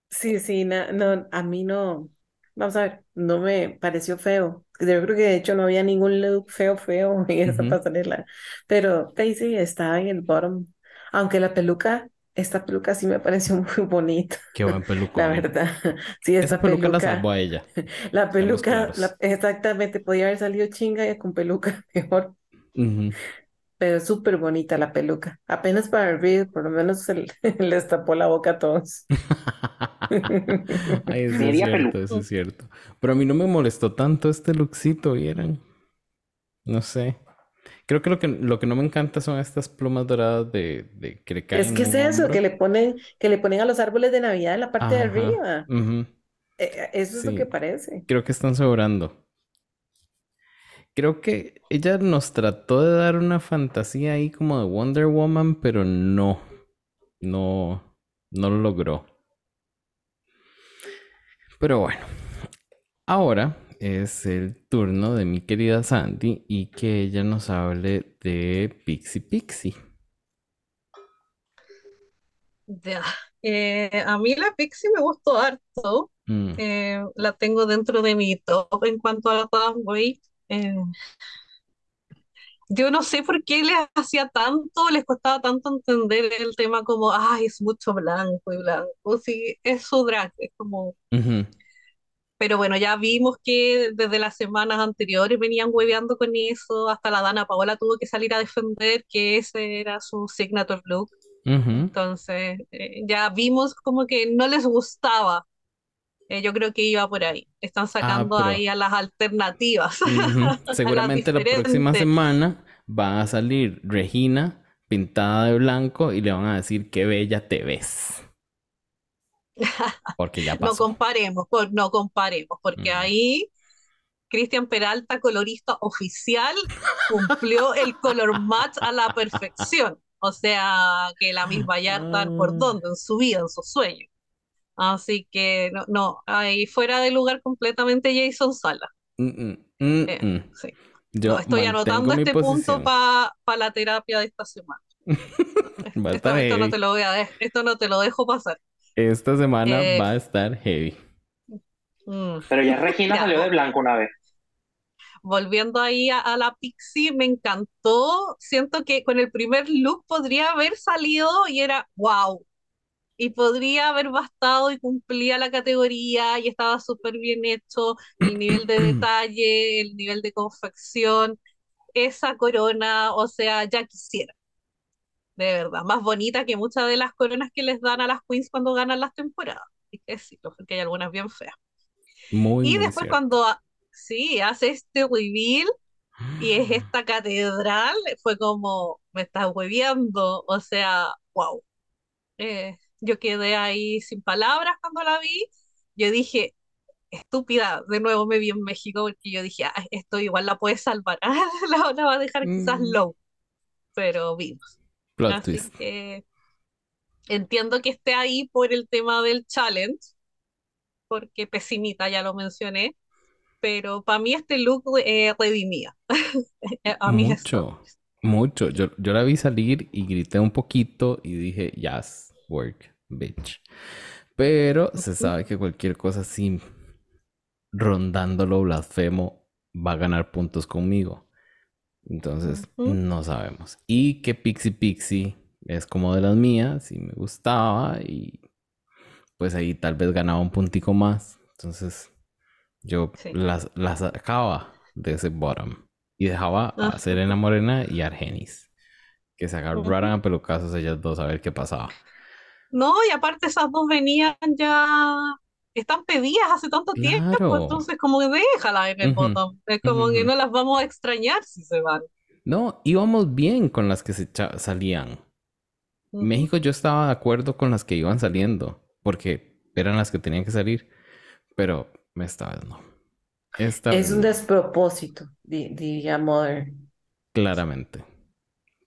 Sí, sí, na- no, a mí no, vamos a ver, no me pareció feo. Yo creo que de hecho no había ningún look feo, feo en esa Ujú. pasarela. Pero Daisy estaba en el bottom. Aunque la peluca, esta peluca sí me pareció muy bonita, Qué buen la pelucón. verdad. Sí, Esa esta peluca la peluca, salvó a ella. la peluca, la- exactamente, podía haber salido chinga y con peluca mejor. Ujú. Pero es súper bonita la peluca. Apenas para Reed, por lo menos se le- les tapó la boca a todos. Ay, eso es cierto, eso es cierto. Pero a mí no me molestó tanto este lookcito, ¿vieran? No sé. Creo que lo que, lo que no me encanta son estas plumas doradas de, de que le caen Es que es eso, hombro. que le ponen, que le ponen a los árboles de Navidad en la parte de arriba. Eh, eh, Eso es lo que parece. Creo que están sobrando. Creo que ella nos trató de dar una fantasía ahí como de Wonder Woman, pero no. No, no lo logró. Pero bueno. Ahora es el turno de mi querida Sandy y que ella nos hable de Pixie Pixie. Ya. Eh, a mí la Pixie me gustó harto. Mm, Eh, la tengo dentro de mi top en cuanto a la Weight. Eh, yo no sé por qué les hacía tanto, les costaba tanto entender el tema como, ay, es mucho blanco y blanco. Sí, es su drag, es como... ujú, Pero bueno, ya vimos que desde las semanas anteriores venían hueveando con eso, hasta la Dana Paola tuvo que salir a defender que ese era su signature look. ujú. Entonces, eh, ya vimos como que no les gustaba. Eh, yo creo que iba por ahí. Están sacando pero- ahí a las alternativas, las Seguramente la próxima semana va a salir Regina pintada de blanco y le van a decir qué bella te ves. Porque ya No pasó. comparemos, por, no comparemos, porque ahí Cristian Peralta, colorista oficial, cumplió el color match a la perfección. O sea, que la Miss Vallarta, ¿por Ah. dónde? En su vida, en su sueño. Así que no, no, ahí fuera de lugar completamente Jason Sala. Mm, mm, mm, Eh, sí. Yo No, estoy anotando este punto para la terapia de esta semana. Va a Esto, esto no te lo voy a de- esto no te lo dejo pasar. Esta semana Eh, va a estar heavy. Mm. Pero ya Regina Ya, salió de blanco una vez. Volviendo ahí a, a la Pixie, me encantó. Siento que con el primer look podría haber salido y era wow. Y podría haber bastado y cumplía la categoría y estaba súper bien hecho. El nivel de detalle, el nivel de confección, esa corona, o sea, ya quisiera. De verdad, más bonita que muchas de las coronas que les dan a las queens cuando ganan las temporadas. Hay que decirlo, porque hay algunas bien feas. Muy, Y después cierto. cuando, sí, hace este reveal y es esta catedral, fue como, me estás hueviando, o sea, wow. Eh, yo quedé ahí sin palabras cuando la vi. Yo dije, estúpida, de nuevo me vi en México porque yo dije, "Ah, esto igual la puede salvar, la, la va a dejar quizás Mm. low, pero vimos. Plot Así twist. que entiendo que esté ahí por el tema del challenge, porque pesimita ya lo mencioné, pero para mí este look eh, redimía a Mucho, mucho. Yo, yo la vi salir y grité un poquito y dije, yes, work, bitch. Pero se sabe que cualquier cosa así rondando lo blasfemo va a ganar puntos conmigo. Entonces, no sabemos. Y que Pixie Pixie es como de las mías y me gustaba y pues ahí tal vez ganaba un puntico más. Entonces, yo Sí. las, las sacaba de ese bottom y dejaba a Ajá. Serena Morena y Argenis. Que se agarraran Ujú. a pelucazos ellas dos a ver qué pasaba. No, y aparte esas dos venían ya, están pedidas hace tanto tiempo, Claro. entonces como que déjalas en el bottom, es como que no las vamos a extrañar si se van. No, íbamos bien con las que se salían. México yo estaba de acuerdo con las que iban saliendo, porque eran las que tenían que salir, pero esta vez no. Esta Es vez un no, despropósito, di- diría Mother. claramente.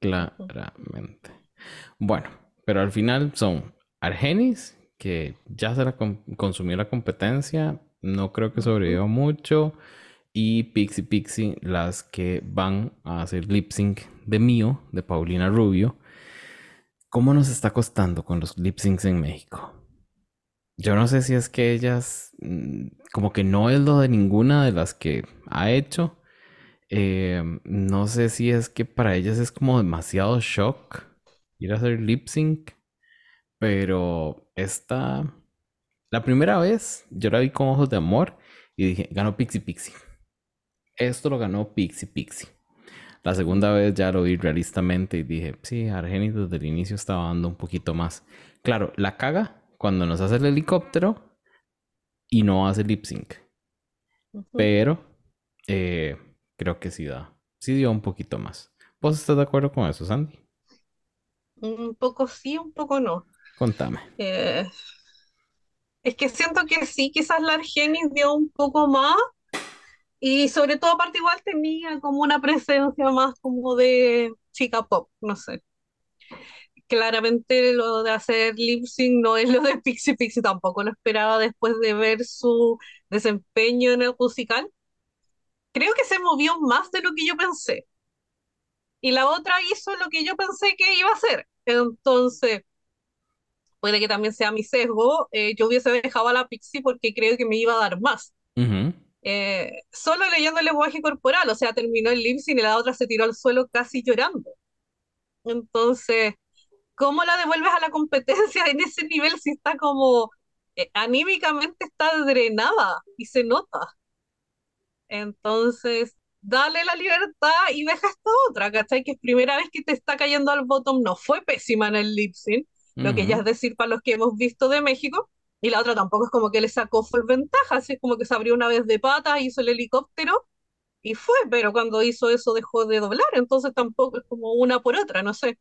Claramente. Bueno, pero al final son Argenis, que ya se la consumió la competencia, no creo que sobreviva mucho, y Pixie Pixie, las que van a hacer lip sync de mío, de Paulina Rubio. ¿Cómo nos está costando con los lip syncs en México? Yo no sé si es que ellas, mm, como que no es lo de ninguna de las que ha hecho. Eh, no sé si es que para ellas es como demasiado shock ir a hacer lip sync. Pero esta, la primera vez yo la vi con ojos de amor y dije, ganó Pixie Pixie. Esto lo ganó Pixie Pixie. La segunda vez ya lo vi realistamente y dije, sí, Argenis desde el inicio estaba dando un poquito más. Claro, la caga cuando nos hace el helicóptero y no hace lip sync. Pero eh, creo que sí da. Sí dio un poquito más. ¿Vos estás de acuerdo con eso, Sandy? Un poco sí, un poco no. Contame. Eh, es que siento que sí, quizás la Argenis dio un poco más. Y sobre todo, aparte, igual tenía como una presencia más como de chica pop, no sé claramente lo de hacer lip sync no es lo de Pixie Pixie, tampoco lo esperaba después de ver su desempeño en el musical. Creo que se movió más de lo que yo pensé. Y la otra hizo lo que yo pensé que iba a hacer. Entonces, puede que también sea mi sesgo. Eh, yo hubiese dejado a la Pixie porque creo que me iba a dar más. Eh, solo leyendo el lenguaje corporal, o sea, terminó el lip sync y la otra se tiró al suelo casi llorando. Entonces, ¿cómo la devuelves a la competencia en ese nivel si está como eh, anímicamente está drenada y se nota? Entonces, dale la libertad y deja esta otra, ¿cachai? Que es primera vez que te está cayendo al bottom, no fue pésima en el lip sync, lo que ya es decir para los que hemos visto de México, y la otra tampoco es como que le sacó full ventaja, así es como que se abrió una vez de patas, hizo el helicóptero y fue, pero cuando hizo eso dejó de doblar, entonces tampoco es como una por otra, no sé.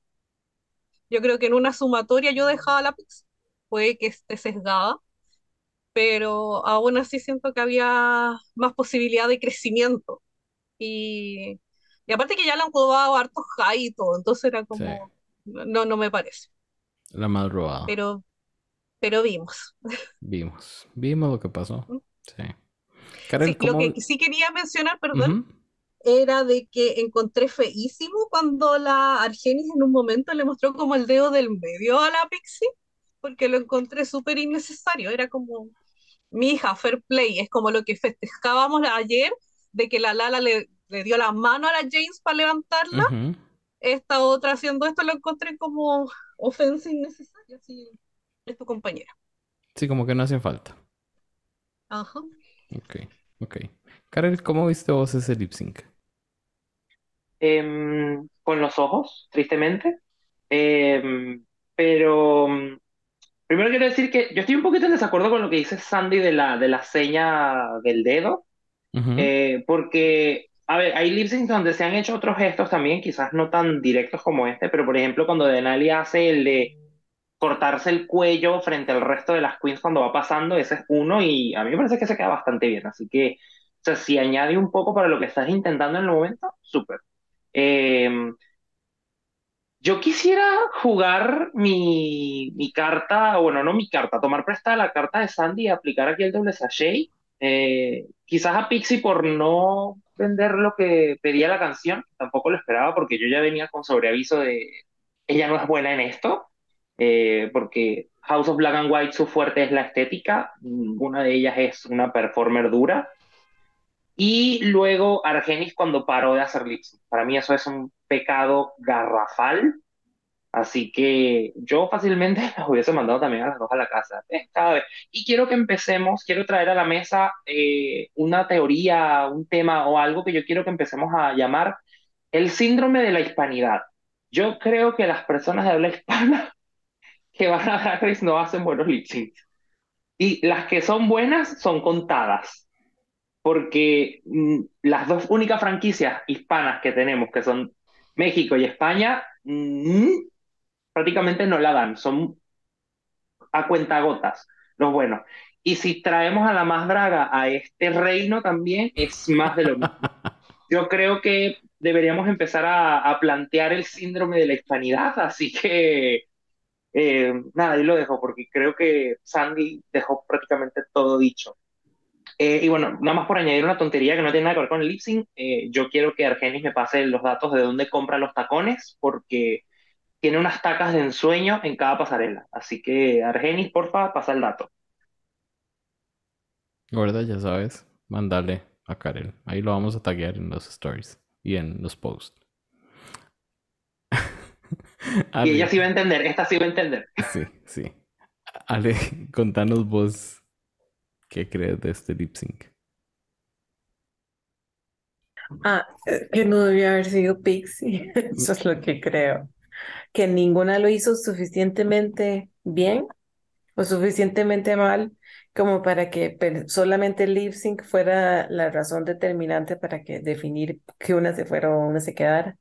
Yo creo que en una sumatoria yo dejaba la pizza. Puede que esté sesgada, pero aún así siento que había más posibilidad de crecimiento. Y, y aparte que ya le han jugado hartos high y todo, entonces era como, no, no me parece. La mal robada. Pero, pero vimos. Vimos, vimos lo que pasó. Sí. Lo que sí quería mencionar, perdón, era de que encontré feísimo cuando la Argenis en un momento le mostró como el dedo del medio a la Pixie, porque lo encontré súper innecesario. Era como, mi hija, fair play, es como lo que festejábamos ayer, de que la Lala le, le dio la mano a la James para levantarla. Esta otra haciendo esto lo encontré como ofensa innecesaria, así es tu compañera. Sí, como que no hace falta. Ajá. Ok, ok. Karel, ¿cómo viste vos ese lip sync? Em, con los ojos, tristemente. Em, pero mm, primero quiero decir que yo estoy un poquito en desacuerdo con lo que dice Sandy de la, de la seña del dedo, eh, porque, a ver, hay lip syncs donde se han hecho otros gestos también, quizás no tan directos como este, pero por ejemplo cuando Denali hace el de cortarse el cuello frente al resto de las queens cuando va pasando, ese es uno y a mí me parece que se queda bastante bien, así que, o sea, si añade un poco para lo que estás intentando en el momento, súper. Em, yo quisiera jugar mi, mi, carta, bueno, no mi carta, tomar prestada la carta de Sandy y aplicar aquí el doble sachet. Eh, quizás a Pixie por no vender lo que pedía la canción, tampoco lo esperaba porque yo ya venía con sobreaviso de ella no es buena en esto, eh, porque House of Black and White su fuerte es la estética, ninguna de ellas es una performer dura. Y luego Argenis cuando paró de hacer lip Para mí eso es un pecado garrafal. Así que yo fácilmente las hubiese mandado también a las dos a la casa. Eh, y quiero que empecemos, quiero traer a la mesa eh, una teoría, un tema o algo que yo quiero que empecemos a llamar el síndrome de la hispanidad. Yo creo que las personas de habla hispana que van a Drag no hacen buenos lip Y las que son buenas son contadas porque mm, las dos únicas franquicias hispanas que tenemos, que son México y España, mm, prácticamente no la dan, son a cuentagotas, los buenos. Y si traemos a la más draga a este reino también, es más de lo mismo. Yo creo que deberíamos empezar a, a plantear el síndrome de la hispanidad, así que eh, nada, ahí lo dejo porque creo que Sandy dejó prácticamente todo dicho. Eh, y bueno, nada más por añadir una tontería que no tiene nada que ver con el lip sync, eh, yo quiero que Argenis me pase los datos de dónde compra los tacones, porque tiene unas tacas de ensueño en cada pasarela. Así que, Argenis, porfa, pasa el dato. Gorda, ya sabes, mándale a Karel. Ahí lo vamos a taguear en los stories y en los posts. Y ella sí va a entender, esta sí va a entender. Sí, sí. Ale, contanos vos qué crees de este lip sync. Ah, eh, que no debió haber sido Pixie. Eso es lo que creo. Que ninguna lo hizo suficientemente bien o suficientemente mal como para que solamente el lip sync fuera la razón determinante para que definir que una se fuera o una se quedara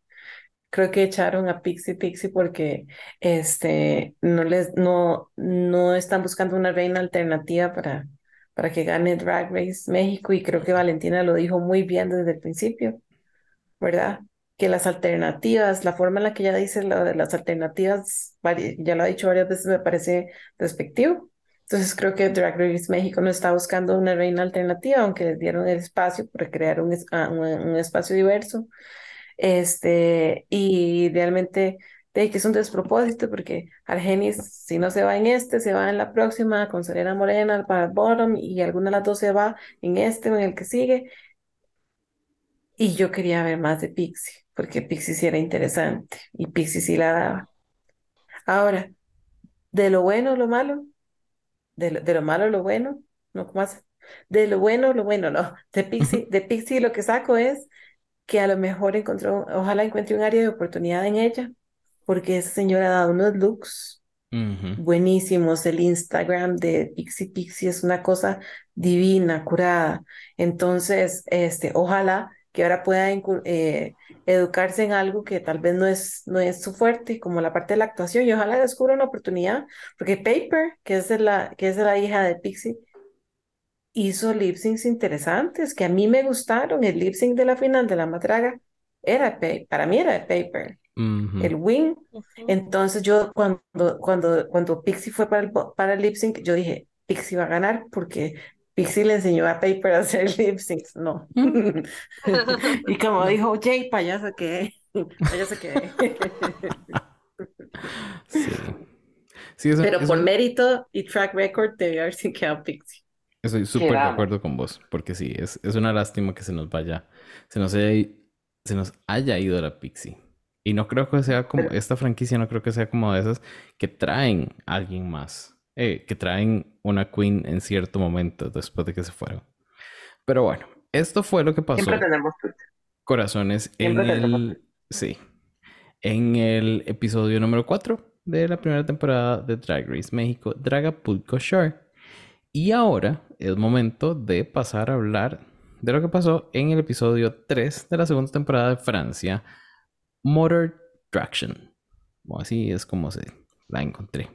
creo que echaron a Pixie Pixie porque este, no, les, no, no están buscando una reina alternativa para, para que gane Drag Race México y creo que Valentina lo dijo muy bien desde el principio, ¿verdad? Que las alternativas, la forma en la que ella dice lo de las alternativas, ya lo ha dicho varias veces, me parece despectivo. Entonces creo que Drag Race México no está buscando una reina alternativa, aunque les dieron el espacio para crear un, ah, un espacio diverso. Este, y realmente de que es un despropósito porque Argenis, si no se va en este, se va en la próxima con Serena Morena para el bottom y alguna de las dos se va en este o en el que sigue. Y yo quería ver más de Pixie, porque Pixie sí era interesante y Pixie sí la daba. Ahora, de lo bueno lo malo, de lo, de lo malo lo bueno, no más. De lo bueno lo bueno, no. De Pixie, de Pixie lo que saco es que a lo mejor encontró, ojalá encuentre un área de oportunidad en ella, porque esa señora ha dado unos looks buenísimos. El Instagram de Pixie Pixie es una cosa divina, curada. Entonces, este, ojalá que ahora pueda eh, educarse en algo que tal vez no es, no es su fuerte, como la parte de la actuación, y ojalá descubra una oportunidad, porque Paper, que es la, que es la hija de Pixie, hizo lip syncs interesantes que a mí me gustaron. El lip sync de la final de la matraga era, para mí era de Paper. El wing. Entonces yo cuando, cuando, cuando Pixie fue para el, para el lip sync, yo dije, Pixie va a ganar porque Pixie le enseñó a Paper a hacer lip syncs. No. y como dijo Jay, payaso que, payaso que. sí. Pero por mérito y track record debió haber quedado Pixie. Estoy súper de acuerdo con vos, porque sí, es, es una lástima que se nos vaya, se nos haya, se nos haya ido la Pixie. Y no creo que sea como, esta franquicia no creo que sea como de esas que traen a alguien más, eh, que traen una queen en cierto momento después de que se fueron. Pero bueno, esto fue lo que pasó. Siempre tenemos Corazones en el, sí, en el episodio número 4 de la primera temporada de Drag Race México, Dragapulco Shore. Y ahora es momento de pasar a hablar de lo que pasó en el episodio 3 de la segunda temporada de Francia, Motor Traction. O así es como se la encontré.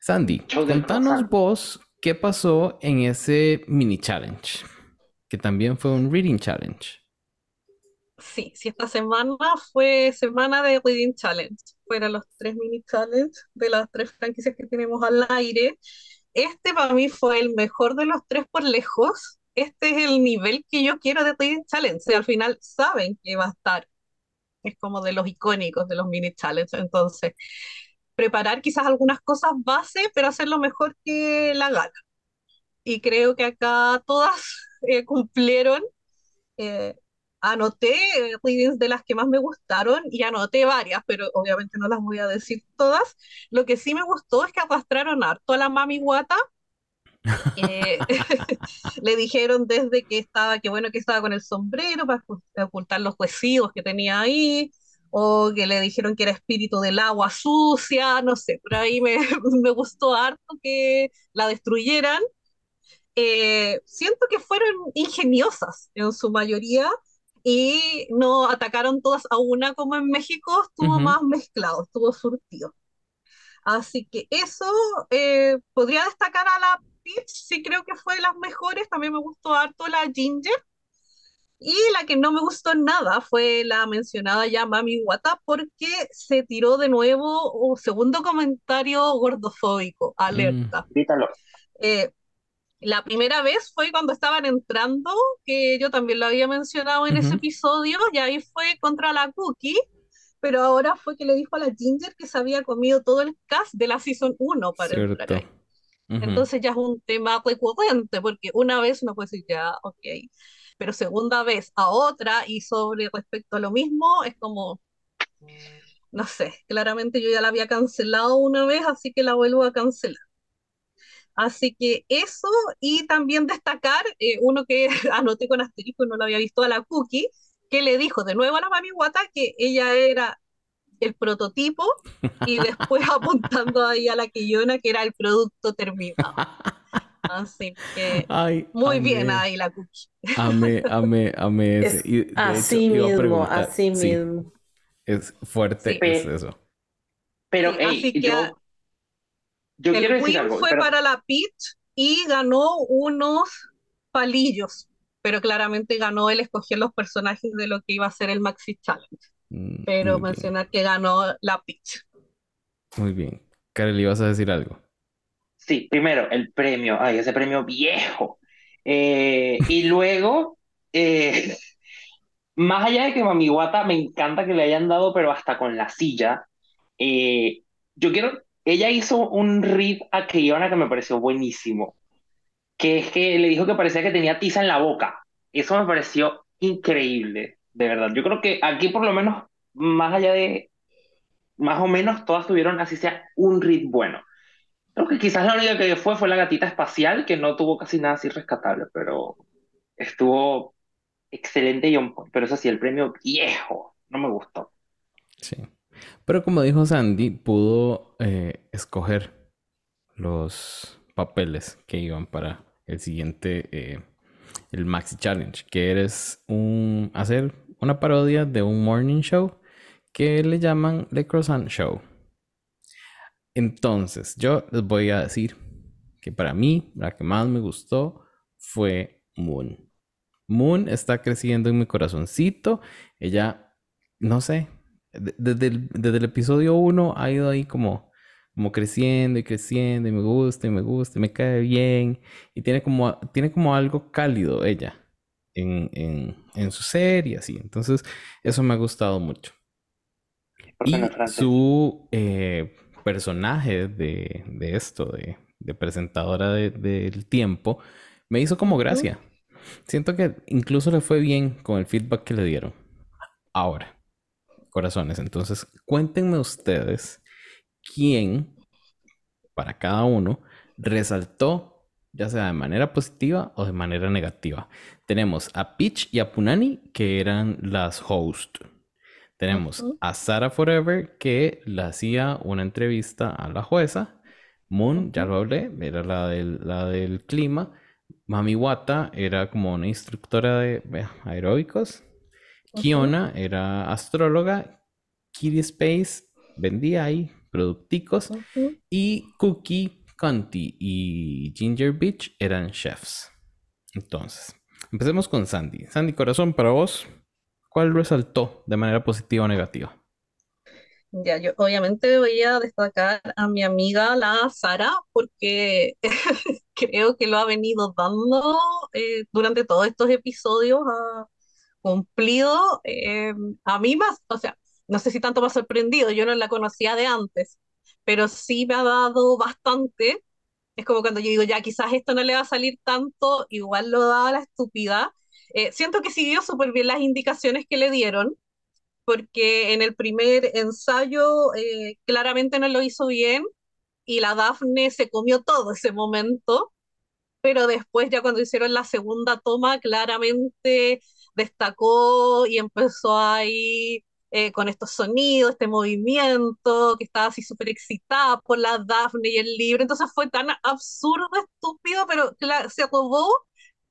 Sandy, contanos vos qué pasó en ese mini challenge, que también fue un reading challenge. Sí, sí, esta semana fue semana de reading challenge. Fueron los tres mini challenge de las tres franquicias que tenemos al aire. Este para mí fue el mejor de los tres por lejos. Este es el nivel que yo quiero de Reading Challenge. al final saben que va a estar. Es como de los icónicos de los mini challenge. Entonces, preparar quizás algunas cosas base, pero hacerlo mejor que la gala. Y creo que acá todas eh, cumplieron. Eh, anoté readings de las que más me gustaron y anoté varias, pero obviamente no las voy a decir todas. Lo que sí me gustó es que arrastraron harto a la mami guata. Eh, le dijeron desde que estaba, que bueno que estaba con el sombrero para ocultar los huesivos que tenía ahí, o que le dijeron que era espíritu del agua sucia, no sé, por ahí me, me gustó harto que la destruyeran. Eh, siento que fueron ingeniosas en su mayoría y no atacaron todas a una como en México, estuvo más mezclado, estuvo surtido. Así que eso eh, podría destacar a la Peach, sí creo que fue de las mejores, también me gustó harto la Ginger. Y la que no me gustó nada fue la mencionada ya Mami Wata porque se tiró de nuevo un segundo comentario gordofóbico, Mm, alerta. Grítalo. Eh, la primera vez fue cuando estaban entrando, que yo también lo había mencionado en ese Ujú. episodio, y ahí fue contra la Cookie, pero ahora fue que le dijo a la Ginger que se había comido todo el cast de la Season 1 para entrar cierto. ahí. Ujú. Entonces ya es un tema recurrente, porque una vez uno puede decir, ya, ok, pero segunda vez a otra y sobre respecto a lo mismo, es como, no sé, claramente yo ya la había cancelado una vez, así que la vuelvo a cancelar. Así que eso, y también destacar, eh, uno que anoté con asterisco, no lo había visto a la Cookie, que le dijo de nuevo a la Mami Wata que ella era el prototipo y después apuntando ahí a la Quillona que era el producto terminado. Así que Ay, muy bien ahí la Cookie. amé, amé, amé ese. Es Y de hecho, así mismo, así sí, mismo. es fuerte, Sí, es eso. Pero, sí, hey, así que yo, a- yo quiero el decir algo, fue pero para la Peach y ganó unos palillos, pero claramente ganó el escoger los personajes de lo que iba a ser el Maxi Challenge. Mm, Pero bien, mencionar que ganó la Peach. muy bien. Karel, ¿ibas a decir algo? Sí, primero, el premio, ay, ese premio viejo. Eh, y luego, eh, más allá de que Mami Wata me encanta que le hayan dado, pero hasta con la silla, eh, yo quiero, ella hizo un read a Keiona que me pareció buenísimo, que es que le dijo que parecía que tenía tiza en la boca. Eso me pareció increíble, de verdad. Yo creo que aquí por lo menos, más allá de, más o menos todas tuvieron así sea un read bueno. Creo que quizás la única que fue fue la gatita espacial, que no tuvo casi nada así rescatable, pero estuvo excelente y on point. Pero eso sí, el premio viejo, no me gustó. Sí. Pero como dijo Sandy, pudo eh, escoger los papeles que iban para el siguiente, eh, el Maxi Challenge, que eres un, hacer una parodia de un morning show que le llaman The Croissant Show. Entonces, yo les voy a decir que para mí la que más me gustó fue Moon. Moon está creciendo en mi corazoncito. Ella, no sé, de- desde el, desde el episodio 1 ha ido ahí como, como creciendo y creciendo y me gusta y me gusta y me cae bien. Y tiene como, tiene como algo cálido ella en, en, en su ser y así. Entonces, eso me ha gustado mucho. Y su eh, personaje de, de esto, de, de presentadora de- del tiempo, me hizo como gracia. Siento que incluso le fue bien con el feedback que le dieron. Ahora, corazones, entonces cuéntenme ustedes quién, para cada uno, resaltó, ya sea de manera positiva o de manera negativa. Tenemos a Peach y a Punani, que eran las hosts. Tenemos a Sarah Forever, que le hacía una entrevista a la jueza. Moon, ya lo hablé, era la del, la del clima. Mami Wata era como una instructora de aeróbicos. Kiona era astróloga. Kitty Space vendía ahí producticos. Y Cookie, Conti y Ginger Beach eran chefs. Entonces, empecemos con Sandy. Sandy, corazón, para vos, ¿cuál resaltó de manera positiva o negativa? Ya, yo obviamente voy a destacar a mi amiga la Sara porque creo que lo ha venido dando eh, durante todos estos episodios, ha cumplido eh, a mí más, o sea, no sé si tanto me ha sorprendido, yo no la conocía de antes, pero sí me ha dado bastante. Es como cuando yo digo, ya quizás esto no le va a salir tanto, igual lo da la estúpida. Eh, siento que siguió súper bien las indicaciones que le dieron porque en el primer ensayo eh, claramente no lo hizo bien y la Dafne se comió todo ese momento, pero después ya cuando hicieron la segunda toma claramente destacó y empezó ahí eh, con estos sonidos, este movimiento, que estaba así súper excitada por la Dafne y el libro, entonces fue tan absurdo, estúpido, pero se robó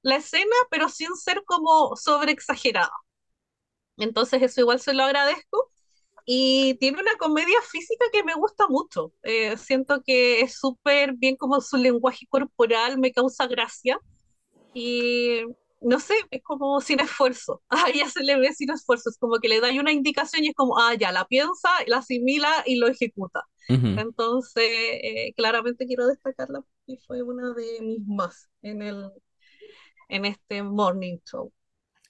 la escena, pero sin ser como sobre exagerado. Entonces eso igual se lo agradezco. Y tiene una comedia física que me gusta mucho. Eh, siento que es súper bien como su lenguaje corporal me causa gracia. Y no sé, es como sin esfuerzo. A ella se le ve sin esfuerzo, es como que le da una indicación y es como, ah, ya, la piensa, la asimila y lo ejecuta. Ujú. Entonces, eh, claramente quiero destacarla porque fue una de mis más en el, en este morning show.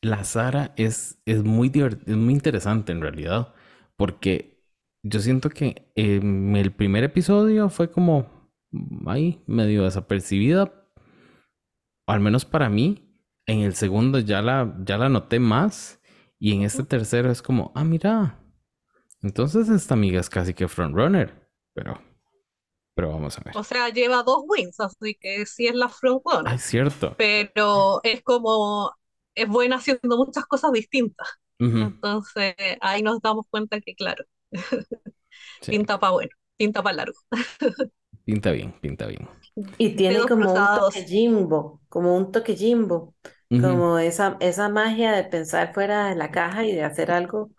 La Sara es, es muy es muy interesante en realidad, porque yo siento que em, el primer episodio fue como mm, ahí medio desapercibida, al menos para mí. En el segundo ya la, ya la noté más, y en este tercero es como, ah, mira, entonces esta amiga es casi que frontrunner, pero, pero vamos a ver. O sea, lleva dos wins, así que sí es la frontrunner, Ah, es cierto. pero es como, es buena haciendo muchas cosas distintas. Entonces, ahí nos damos cuenta que, claro, sí, pinta para bueno, pinta para largo. pinta bien, pinta bien. Y tiene como un toque Jimbo, como un toque Jimbo, como esa, esa magia de pensar fuera de la caja y de hacer algo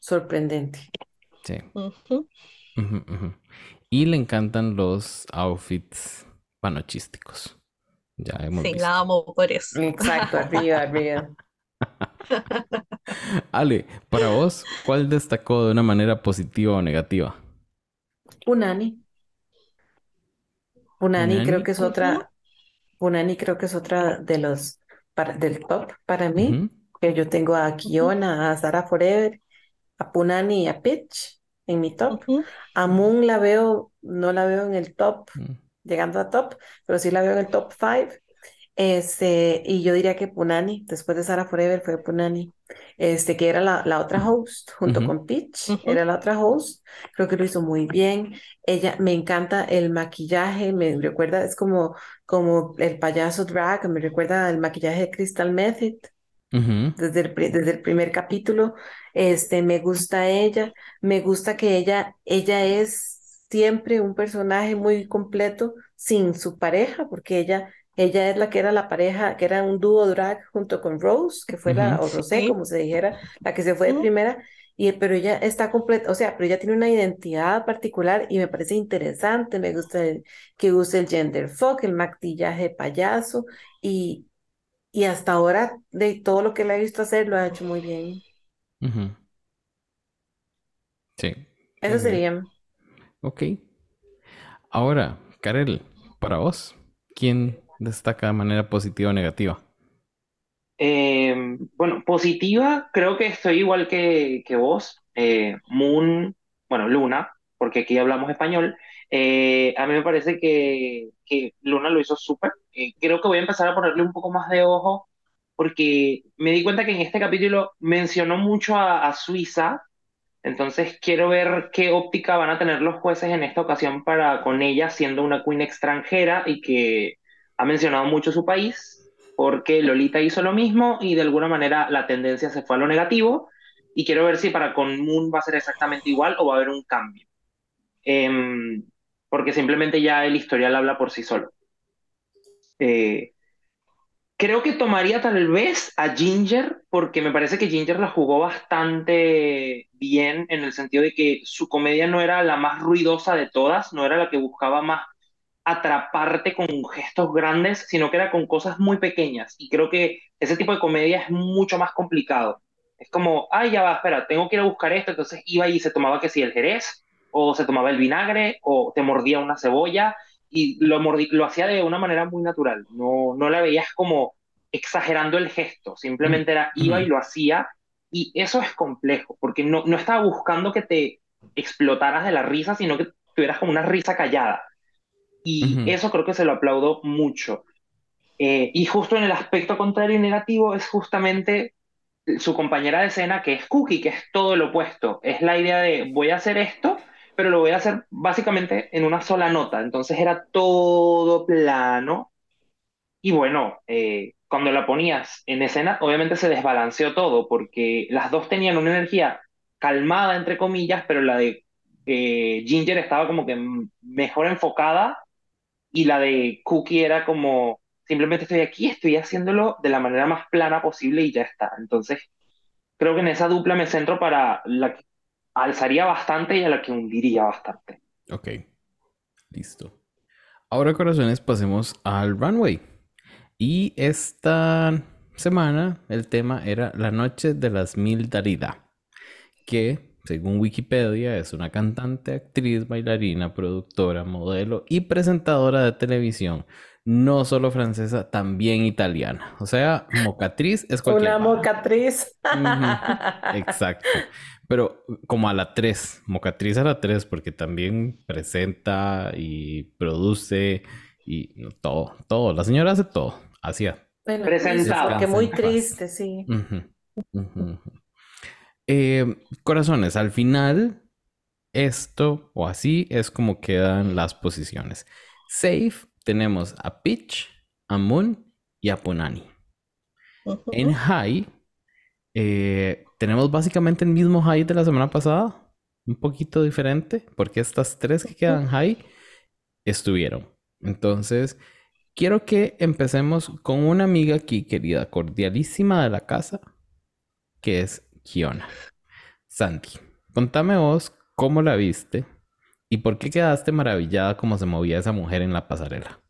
sorprendente. Sí. Ujú, ujú. Y le encantan los outfits panochísticos. Ya hemos Sí, visto. la amo por eso. Exacto, arriba, arriba. Ale, para vos, ¿cuál destacó de una manera positiva o negativa? Punani. Punani creo Punani. que es otra, Punani creo que es otra de los para, del top para mí, que yo tengo a Kiona, a Sara Forever, a Punani y a Pitch en mi top. Ujú. A Moon la veo, no la veo en el top, ujú. llegando a top, pero sí la veo en el top 5. Este, y yo diría que Punani, después de Sara Forever fue Punani, este, que era la, la otra host, junto Ujú. con Peach, Ujú. era la otra host, creo que lo hizo muy bien. Ella, me encanta el maquillaje, me recuerda, es como, como el payaso drag, me recuerda al maquillaje de Crystal Method Ujú, desde el, desde el primer capítulo. Este, me gusta ella, me gusta que ella, ella es siempre un personaje muy completo sin su pareja, porque ella, ella es la que era la pareja, que era un dúo drag junto con Rose, que fue la, Ujú. o Rosé, Sí. como se dijera, la que se fue de Ujú. primera. Y, pero ella está completa, o sea, pero ella tiene una identidad particular y me parece interesante, me gusta el- que use el gender fuck, el maquillaje payaso y, y hasta ahora, de todo lo que le he visto hacer, lo ha hecho muy bien. Sí. Eso sí. sería. Ok. Ahora, Karel, para vos, ¿quién destaca de manera positiva o negativa? Eh, bueno, positiva, creo que estoy igual que, que vos. Eh, Moon, bueno, Luna, porque aquí hablamos español. Eh, a mí me parece que, que Luna lo hizo súper. Eh, creo que voy a empezar a ponerle un poco más de ojo, porque me di cuenta que en este capítulo mencionó mucho a, a Suiza. Entonces quiero ver qué óptica van a tener los jueces en esta ocasión para con ella siendo una queen extranjera y que ha mencionado mucho su país, porque Lolita hizo lo mismo y de alguna manera la tendencia se fue a lo negativo y quiero ver si para con Moon va a ser exactamente igual o va a haber un cambio. Em, porque simplemente ya el historial habla por sí solo. Eh, Creo que tomaría tal vez a Ginger, porque me parece que Ginger la jugó bastante bien en el sentido de que su comedia no era la más ruidosa de todas, no era la que buscaba más atraparte con gestos grandes, sino que era con cosas muy pequeñas. Y creo que ese tipo de comedia es mucho más complicado. Es como, ay, ya va, espera, tengo que ir a buscar esto. Entonces iba y se tomaba que si el jerez, o se tomaba el vinagre, o te mordía una cebolla, y lo, mordí, lo hacía de una manera muy natural. No, no la veías como exagerando el gesto, simplemente era, iba y lo hacía. Y eso es complejo, porque no, no estaba buscando que te explotaras de la risa, sino que tuvieras como una risa callada. Y Ujú. eso creo que se lo aplaudo mucho. Eh, y justo en el aspecto contrario y negativo es justamente su compañera de escena, que es Cookie, que es todo lo opuesto. Es la idea de voy a hacer esto, pero lo voy a hacer básicamente en una sola nota. Entonces era todo plano. Y bueno, eh, cuando la ponías en escena, obviamente se desbalanceó todo, porque las dos tenían una energía calmada, entre comillas, pero la de eh, Ginger estaba como que mejor enfocada y la de Cookie era como, simplemente estoy aquí, estoy haciéndolo de la manera más plana posible y ya está. Entonces, creo que en esa dupla me centro para la que alzaría bastante y a la que hundiría bastante. Ok, listo. Ahora, corazones, pasemos al runway. Y esta semana el tema era La Noche de las Mil Darida, que según Wikipedia es una cantante, actriz, bailarina, productora, modelo y presentadora de televisión, no solo francesa, también italiana. O sea, mocatriz es cualquier Una mocatriz. Exacto. Pero como a la 3, mocatriz a la 3, porque también presenta y produce y todo, todo. La señora hace todo. Hacía. Bueno, Presentado. Que muy triste, sí. Eh, corazones, al final, esto o así es como quedan las posiciones. Safe, tenemos a Peach, a Moon y a Punani. En high, eh, tenemos básicamente el mismo high de la semana pasada, un poquito diferente, porque estas tres que quedan high estuvieron. Entonces, quiero que empecemos con una amiga aquí, querida, cordialísima de la casa, que es Kiona. Santi, contame vos cómo la viste y por qué quedaste maravillada cómo se movía esa mujer en la pasarela.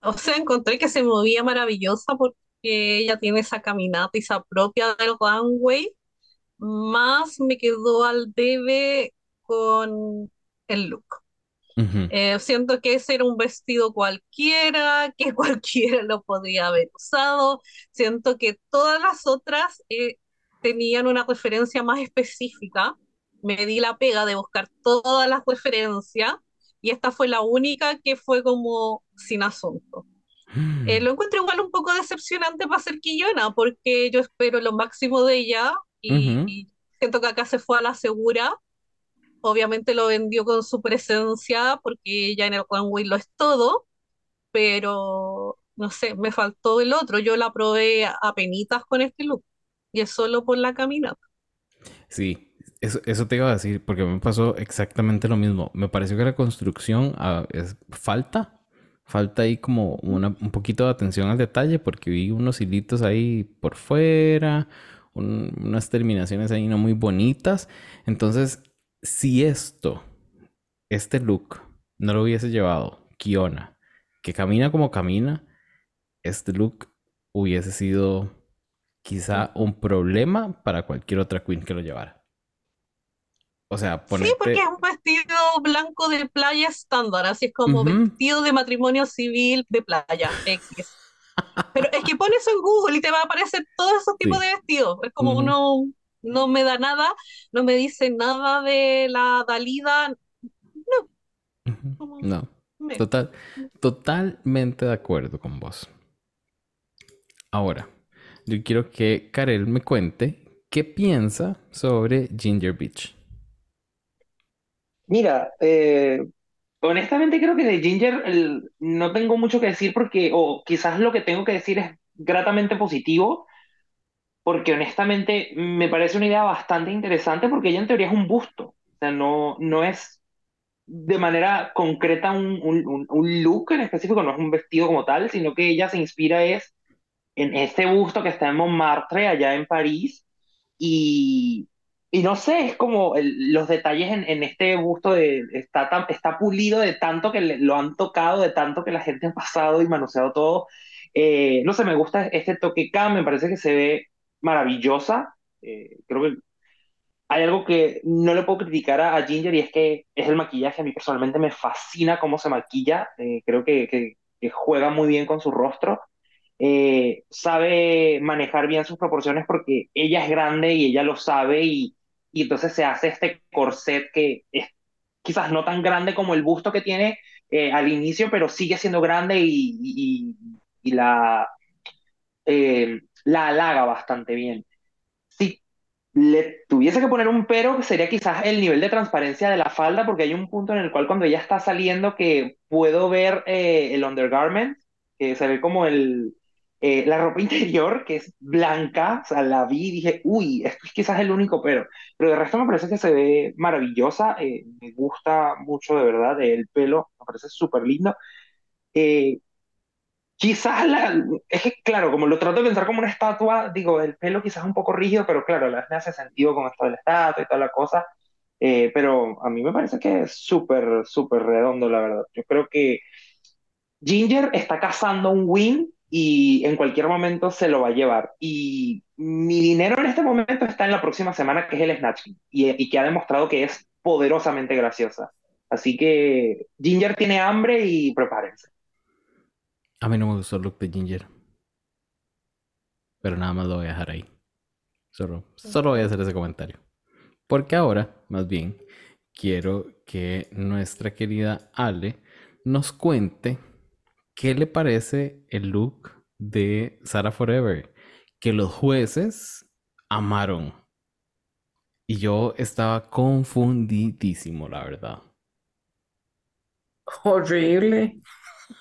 O sea, encontré que se movía maravillosa porque ella tiene esa caminata y esa propia del runway. Más me quedó al debe con el look. Eh, siento que ese era un vestido cualquiera, que cualquiera lo podría haber usado. Siento que todas las otras eh, tenían una referencia más específica. Me di la pega de buscar todas las referencias y esta fue la única que fue como sin asunto. Eh, lo encuentro igual un poco decepcionante para ser Quillona, porque yo espero lo máximo de ella y, Ujú. y siento que acá se fue a la segura. Obviamente lo vendió con su presencia, porque ella en el runway lo es todo, pero no sé, me faltó el otro. Yo la probé a, penitas con este look y es solo por la caminata. Sí, eso, eso te iba a decir, porque me pasó exactamente lo mismo. Me pareció que la construcción ah, es, falta, falta ahí como una, un poquito de atención al detalle, porque vi unos hilitos ahí por fuera, un- unas terminaciones ahí no muy bonitas. Entonces, si esto, este look, no lo hubiese llevado Kiona, que camina como camina, este look hubiese sido quizá un problema para cualquier otra queen que lo llevara. O sea, Sí, porque ponerte... es un vestido blanco de playa estándar, así es como vestido de matrimonio civil de playa, X. Pero es que pones eso en Google y te va a aparecer todos esos tipos Sí. de vestidos. Es como uno no me da nada, no me dice nada de la Dalida. Como No, me- total, totalmente de acuerdo con vos. Ahora, yo quiero que Karel me cuente qué piensa sobre Ginger Beach. Mira, eh, honestamente creo que de Ginger el- no tengo mucho que decir porque, o quizás lo que tengo que decir es gratamente positivo, porque honestamente me parece una idea bastante interesante porque ella en teoría es un busto, o sea, no, no es de manera concreta un, un, un- look en específico, no es un vestido como tal, sino que ella se inspira es en este busto que está en Montmartre, allá en París, y, y no sé, es como el- los detalles en, en este busto de, está, tan- está pulido de tanto que le- lo han tocado, de tanto que la gente ha pasado y manoseado todo. Eh, no sé, me gusta este toque K, me parece que se ve maravillosa. Eh, creo que hay algo que no le puedo criticar a, a Ginger y es que es el maquillaje. A mí personalmente me fascina cómo se maquilla. Eh, creo que, que- que juega muy bien con su rostro. Eh, sabe manejar bien sus proporciones porque ella es grande y ella lo sabe y, y entonces se hace este corset que es quizás no tan grande como el busto que tiene eh, al inicio, pero sigue siendo grande y, y- y la, eh, la halaga bastante bien. Si le tuviese que poner un pero, sería quizás el nivel de transparencia de la falda, porque hay un punto en el cual cuando ella está saliendo que puedo ver eh, el undergarment, que se ve como el, eh, la ropa interior, que es blanca, o sea, la vi y dije, uy, esto es quizás el único pero, pero de resto me parece que se ve maravillosa, eh, me gusta mucho de verdad el pelo, me parece súper lindo. Eh, Quizás la, es que, claro, como lo trato de pensar como una estatua, digo, el pelo quizás un poco rígido, pero claro, a la vez me hace sentido con esto de la estatua y toda la cosa. Eh, pero a mí me parece que es súper, súper redondo, la verdad. Yo creo que Ginger está cazando un win y en cualquier momento se lo va a llevar. Y mi dinero en este momento está en la próxima semana, que es el Snatch y, y que ha demostrado que es poderosamente graciosa. Así que Ginger tiene hambre y prepárense. A mí no me gustó el look de Ginger. Pero nada más lo voy a dejar ahí. Solo, solo voy a hacer ese comentario. Porque ahora, más bien, quiero que nuestra querida Ale nos cuente qué le parece el look de Sarah Forever. Que los jueces amaron. Y yo estaba confundidísimo, la verdad. Horrible.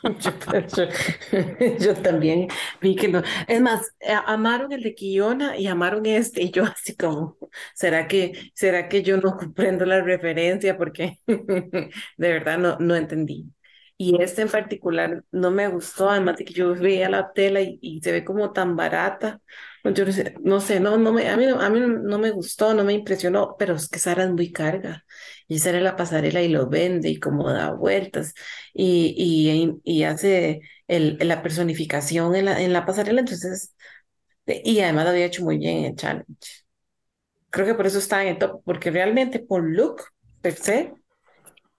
Yo, también vi que no. Es más, eh, amaron el de Kiona y amaron este. Y yo así como, ¿será que, será que yo no comprendo la referencia? Porque de verdad no, no entendí. Y este en particular no me gustó, además de que yo veía la tela y, y se ve como tan barata. Yo no sé, no no, me, a mí, no- a mí no me gustó, no me impresionó, pero es que Sara es muy carga. Y sale a la pasarela y lo vende y como da vueltas y, y, y hace el, la personificación en la, en la pasarela, entonces, y además lo había hecho muy bien en el challenge. Creo que por eso está en el top, porque realmente por look per se,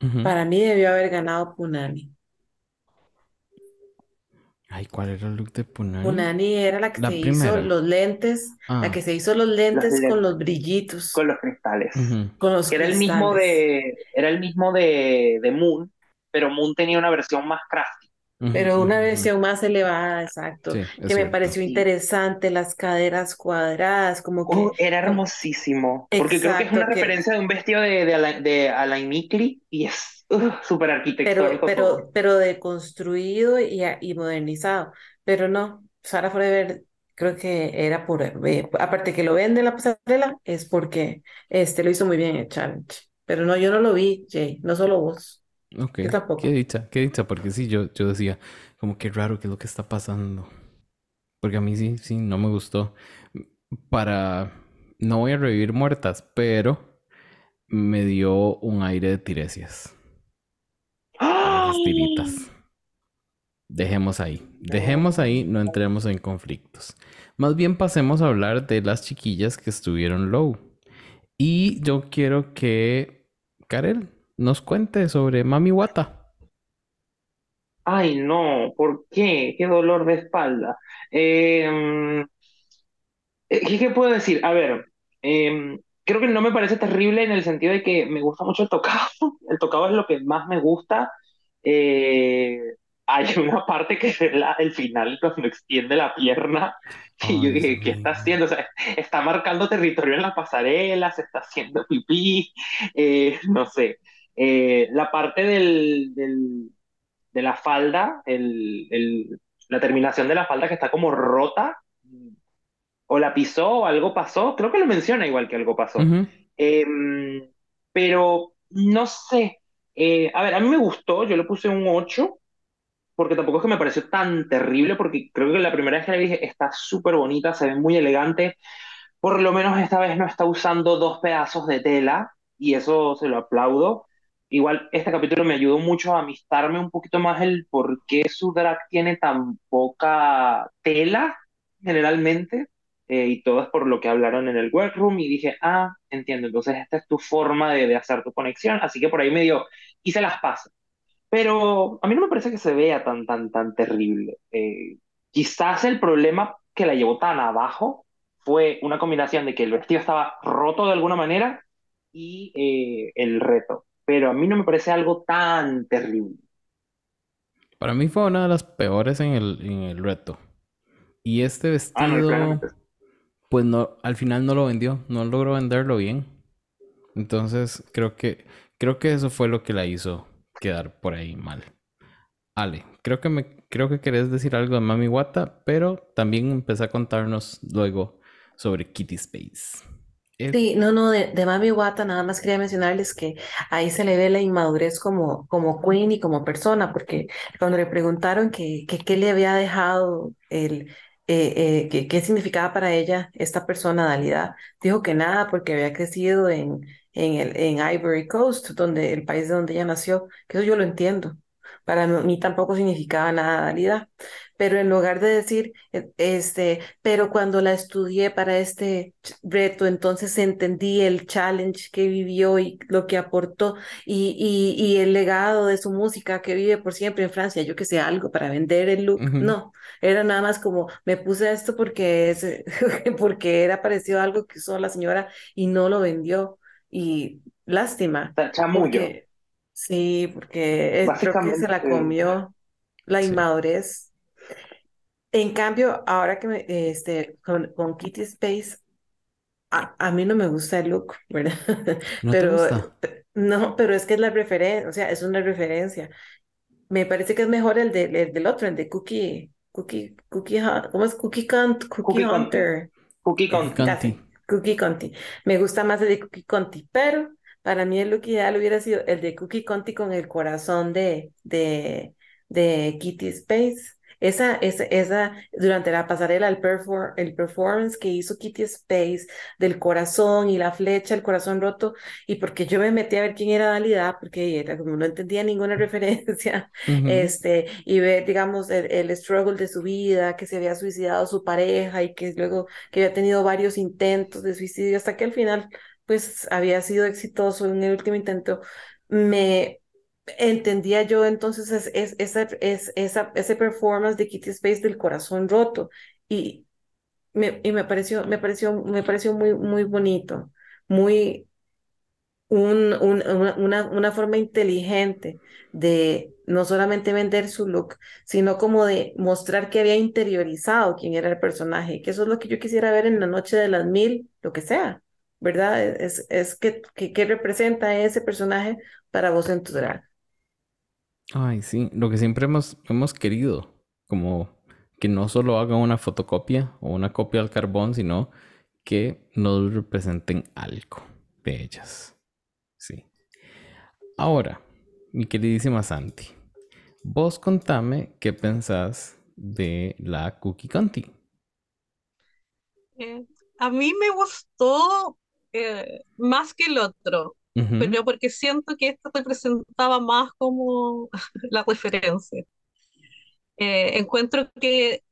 Ujú. para mí debió haber ganado Punani. Ay, ¿cuál era el look de Punani? Punani era la que La se hizo primera. los lentes, la Ah. que se hizo los lentes lentes. con los brillitos, Con los cristales. Ujú. con los Que era el mismo cristales. de, era el mismo de, de Moon, pero Moon tenía una versión más crafty. Pero una versión más elevada, exacto. Sí, Que me cierto. pareció interesante, las caderas cuadradas, como que Oh, era hermosísimo. Porque creo que es Exacto, una que- referencia de un vestido de, de, Alain, de Alain y es uh, súper pero, arquitectónico todo. pero, pero deconstruido y, y modernizado. Pero no, Sara Forever creo que era por, eh, aparte que lo vende en la pasarela, es porque este lo hizo muy bien en el challenge. Pero no, yo no lo vi, Jay, no solo vos. Ok, Yo tampoco. qué dicha, qué dicha, porque sí, yo, yo decía, como que raro, qué es lo que está pasando. Porque a mí sí, sí, no me gustó. Para, no voy a revivir muertas, pero me dio un aire de tiresias. Esas tiritas. Dejemos ahí, dejemos ahí, no entremos en conflictos. Más bien pasemos a hablar de las chiquillas que estuvieron low. Y yo quiero que Karel nos cuente sobre Mami Wata. Ay, no, ¿por qué? Qué dolor de espalda. Eh, eh, ¿qué, qué puedo decir? A ver, eh, creo que no me parece terrible en el sentido de que me gusta mucho el tocado. El tocado es lo que más me gusta. Eh, hay una parte que es la- el final cuando extiende la pierna y yo dije. ¿qué está haciendo? O sea, está marcando territorio en la pasarela, se está haciendo pipí, eh, no sé. Eh, la parte del, del- de la falda, el, el- la terminación de la falda que está como rota, o la pisó o algo pasó, creo que lo menciona igual que algo pasó. Em, pero no sé. Eh, a ver, a mí me gustó, yo le puse un 8, porque tampoco es que me pareció tan terrible, porque creo que la primera vez que le dije está súper bonita, se ve muy elegante. Por lo menos esta vez no está usando dos pedazos de tela, y eso se lo aplaudo. Igual este capítulo me ayudó mucho a amistarme un poquito más el por qué su drag tiene tan poca tela, generalmente eh, y todo es por lo que hablaron en el workroom y dije, ah, entiendo, entonces esta es tu forma de, de hacer tu conexión, así que por ahí medio hice las pases. Pero a mí no me parece que se vea tan, tan, tan terrible. Eh, quizás el problema que la llevó tan abajo fue una combinación de que el vestido estaba roto de alguna manera y eh, el reto. Pero a mí no me parece algo tan terrible. Para mí fue una de las peores en el, en el reto. Y este Ah, no, vestido, pues no, al final no lo vendió, no logró venderlo bien. Entonces creo que, creo que eso fue lo que la hizo quedar por ahí mal. Ale, creo que me, creo que querés decir algo de Mami Wata, pero también empecé a contarnos luego sobre Kitty Space. Eh, Sí, no, no, de, de Mami Wata nada más quería mencionarles que ahí se le ve la inmadurez como, como queen y como persona, porque cuando le preguntaron que, qué le había dejado el, eh, eh, que, qué significaba para ella esta personalidad, dijo que nada porque había crecido en, en, el, en Ivory Coast, donde, el país de donde ella nació, que eso yo lo entiendo. Para mí tampoco significaba nada Dalida, pero en lugar de decir, eh, este, pero cuando la estudié para este reto, entonces entendí el challenge que vivió y lo que aportó y, y, y el legado de su música que vive por siempre en Francia, yo que sé, algo para vender el look, no, era nada más como, me puse esto porque, es, porque era parecido a algo que usó la señora y no lo vendió y lástima. Porque, sí, porque creo que se la comió la inmadurez. En cambio, ahora que me, este, con, con Kitty Space, a, a, mí no me gusta el look, ¿verdad? ¿No pero no, pero es que es la referencia, o sea, es una referencia. Me parece que es mejor el, de, el del otro, el de Cookie, Cookie, Cookie, ¿cómo es? Cookie, Cookie, Cookie Hunter. Cookie Conti. Cookie Conti. Me gusta más el de Cookie Conti, pero para mí el look ideal hubiera sido el de Cookie Conti con el corazón de, de, de Kitty Space. Esa, esa, esa, durante la pasarela, el, el performance que hizo Kitty Space del corazón y la flecha, el corazón roto, y porque yo me metí a ver quién era Dalida, porque era como no entendía ninguna referencia, este, y ver, digamos, el, el, struggle de su vida, que se había suicidado su pareja y que luego que había tenido varios intentos de suicidio hasta que al final, pues, había sido exitoso en el último intento, me, entendía yo entonces es, es, esa, es, esa, ese performance de Kitty Space del corazón roto y me, y me pareció, me pareció, me pareció muy, muy bonito, muy un, un, una, una forma inteligente de no solamente vender su look, sino como de mostrar que había interiorizado quién era el personaje, que eso es lo que yo quisiera ver en la noche de las mil, lo que sea, ¿verdad? Es, es que, que, representa ese personaje para vos en tu drag. Ay, sí, lo que siempre hemos, hemos querido, como que no solo haga una fotocopia o una copia al carbón, sino que nos representen algo de ellas. Sí. Ahora, mi queridísima Santi, vos contame qué pensás de la Cookie Conti. Eh, a mí me gustó eh, más que el otro pero porque siento que esto representaba más como la referencia. Eh, encuentro que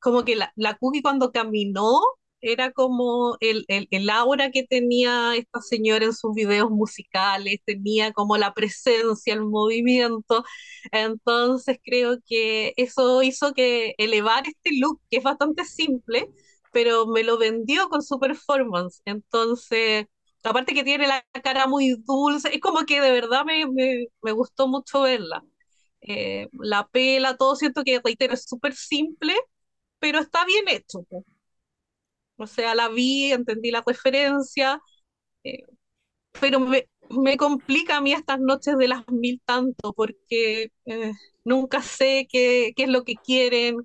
como que la, la, Cookie cuando caminó era como el, el, el, aura que tenía esta señora en sus videos musicales, tenía como la presencia, el movimiento, entonces creo que eso hizo que elevar este look, que es bastante simple, pero me lo vendió con su performance, entonces aparte que tiene la cara muy dulce, es como que de verdad me, me, gustó mucho verla. Eh, la pela, todo siento que, reitero, es súper simple, pero está bien hecho. O sea, la vi, entendí la referencia, eh, pero me, me, complica a mí estas noches de las mil tanto, porque eh, nunca sé qué, qué es lo que quieren,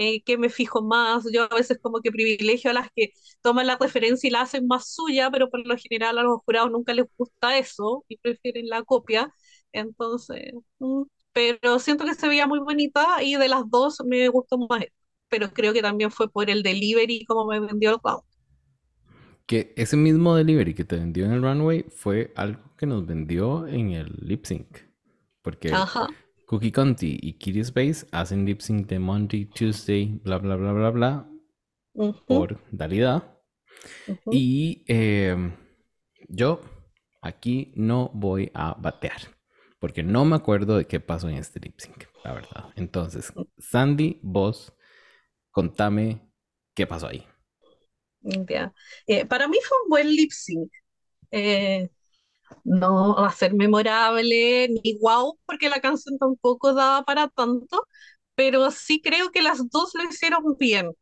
eh, que me fijo más. Yo a veces como que privilegio a las que toman la referencia y la hacen más suya, pero por lo general a los jurados nunca les gusta eso y prefieren la copia. Entonces, mm, pero siento que se veía muy bonita y de las dos me gustó más. Pero creo que también fue por el delivery como me vendió el round. Que ese mismo delivery que te vendió en el runway fue algo que nos vendió en el lip sync. Porque Ajá. Cookie Conti y Kitty Space hacen lip sync de Monday, Tuesday, bla, bla, bla, bla, bla, por Dalida. Y em, yo aquí no voy a batear, porque no me acuerdo de qué pasó en este lip sync, la verdad. Entonces, Sandy, vos, contame qué pasó ahí. Eh, para mí fue un buen lip sync. Eh, no va a ser memorable ni wow, porque la canción tampoco daba para tanto, pero sí creo que las dos lo hicieron bien.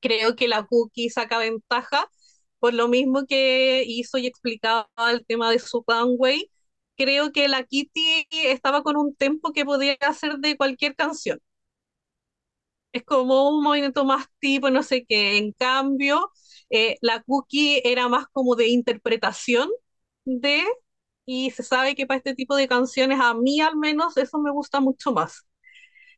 Creo que la Cookie saca ventaja por lo mismo que hizo y explicaba el tema de su runway. Creo que la Kitty estaba con un tempo que podía hacer de cualquier canción. Es como un movimiento más tipo, no sé qué. En cambio, eh, la Cookie era más como de interpretación de, y se sabe que para este tipo de canciones, a mí al menos, eso me gusta mucho más.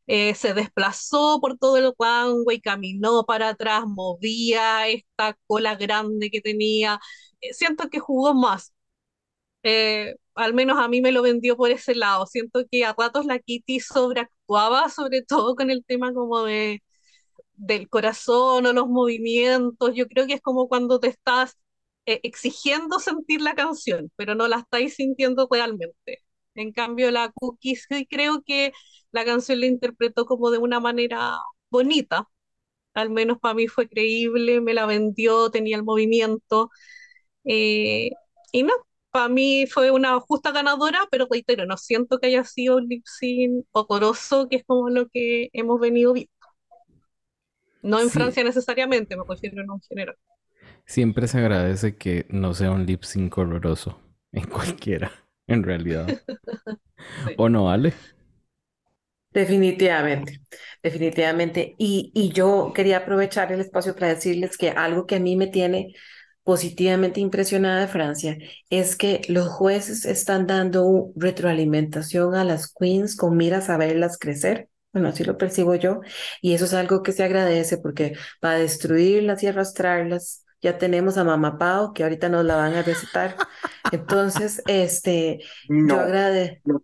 Eh, se desplazó por todo el runway, caminó para atrás, movía esta cola grande que tenía. Eh, siento que jugó más. Eh, al menos a mí me lo vendió por ese lado. Siento que a ratos la Kitty sobreactuaba, sobre todo con el tema como de del corazón o los movimientos. Yo creo que es como cuando te estás eh, exigiendo sentir la canción, pero no la estáis sintiendo realmente. En cambio, la Cookie sí creo que la canción la interpretó como de una manera bonita. Al menos para mí fue creíble, me la vendió, tenía el movimiento. eh, y no, para mí fue una justa ganadora, pero reitero, no siento que haya sido un lip sync ocoroso, que es como lo que hemos venido viendo. No en Sí, Francia necesariamente, me refiero en un género. Siempre se agradece que no sea un lip sync horroroso en cualquiera, en realidad. Sí. ¿O no, Ale? Definitivamente, definitivamente. Y, y yo quería aprovechar el espacio para decirles que algo que a mí me tiene positivamente impresionada de Francia es que los jueces están dando retroalimentación a las queens con miras a verlas crecer. Bueno, así lo percibo yo. Y eso es algo que se agradece porque para destruirlas y arrastrarlas, ya tenemos a Mamá Pao, que ahorita nos la van a recitar. Entonces, este, yo No, agradezco. no,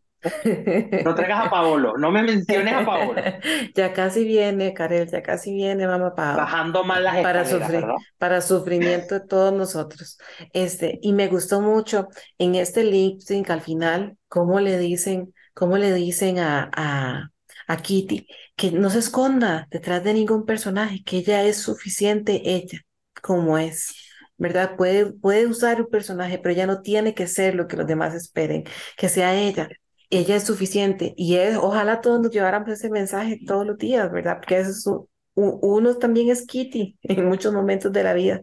no traigas a Paolo, no me menciones a Paolo. Ya casi viene, Karel, ya casi viene, mamá Pao, Bajando mal las para sufrir, ¿verdad? para sufrimiento de todos nosotros. Este, y me gustó mucho en este lip sync al final, cómo le dicen, cómo le dicen a, a, a Kitty que no se esconda detrás de ningún personaje, que ella es suficiente ella, como es. ¿Verdad? Puede, puede usar un personaje, pero ella no tiene que ser lo que los demás esperen, que sea ella ella es suficiente y es, ojalá todos nos lleváramos ese mensaje todos los días, ¿verdad? Porque eso es un- uno también es Kitty en muchos momentos de la vida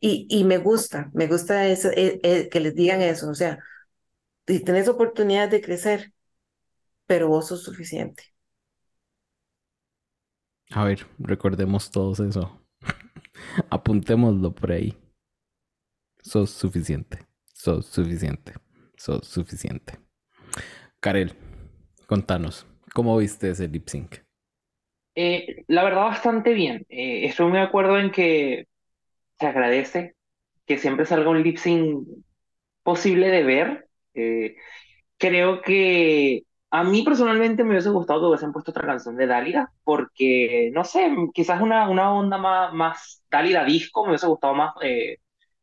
y, y me gusta, me gusta eso, eh, eh, que les digan eso, o sea, si tenés oportunidad de crecer, pero vos sos suficiente. A ver, recordemos todos eso. Apuntémoslo por ahí. Sos suficiente. Sos suficiente. Sos suficiente. Karel, contanos, ¿cómo viste ese lip sync? Eh, la verdad, bastante bien. Eh, estoy muy de acuerdo en que se agradece que siempre salga un lip sync posible de ver. Eh, creo que a mí personalmente me hubiese gustado que hubiesen puesto otra canción de Dálida, porque, no sé, quizás una, una onda más, más Dálida disco, me hubiese gustado más. Eh,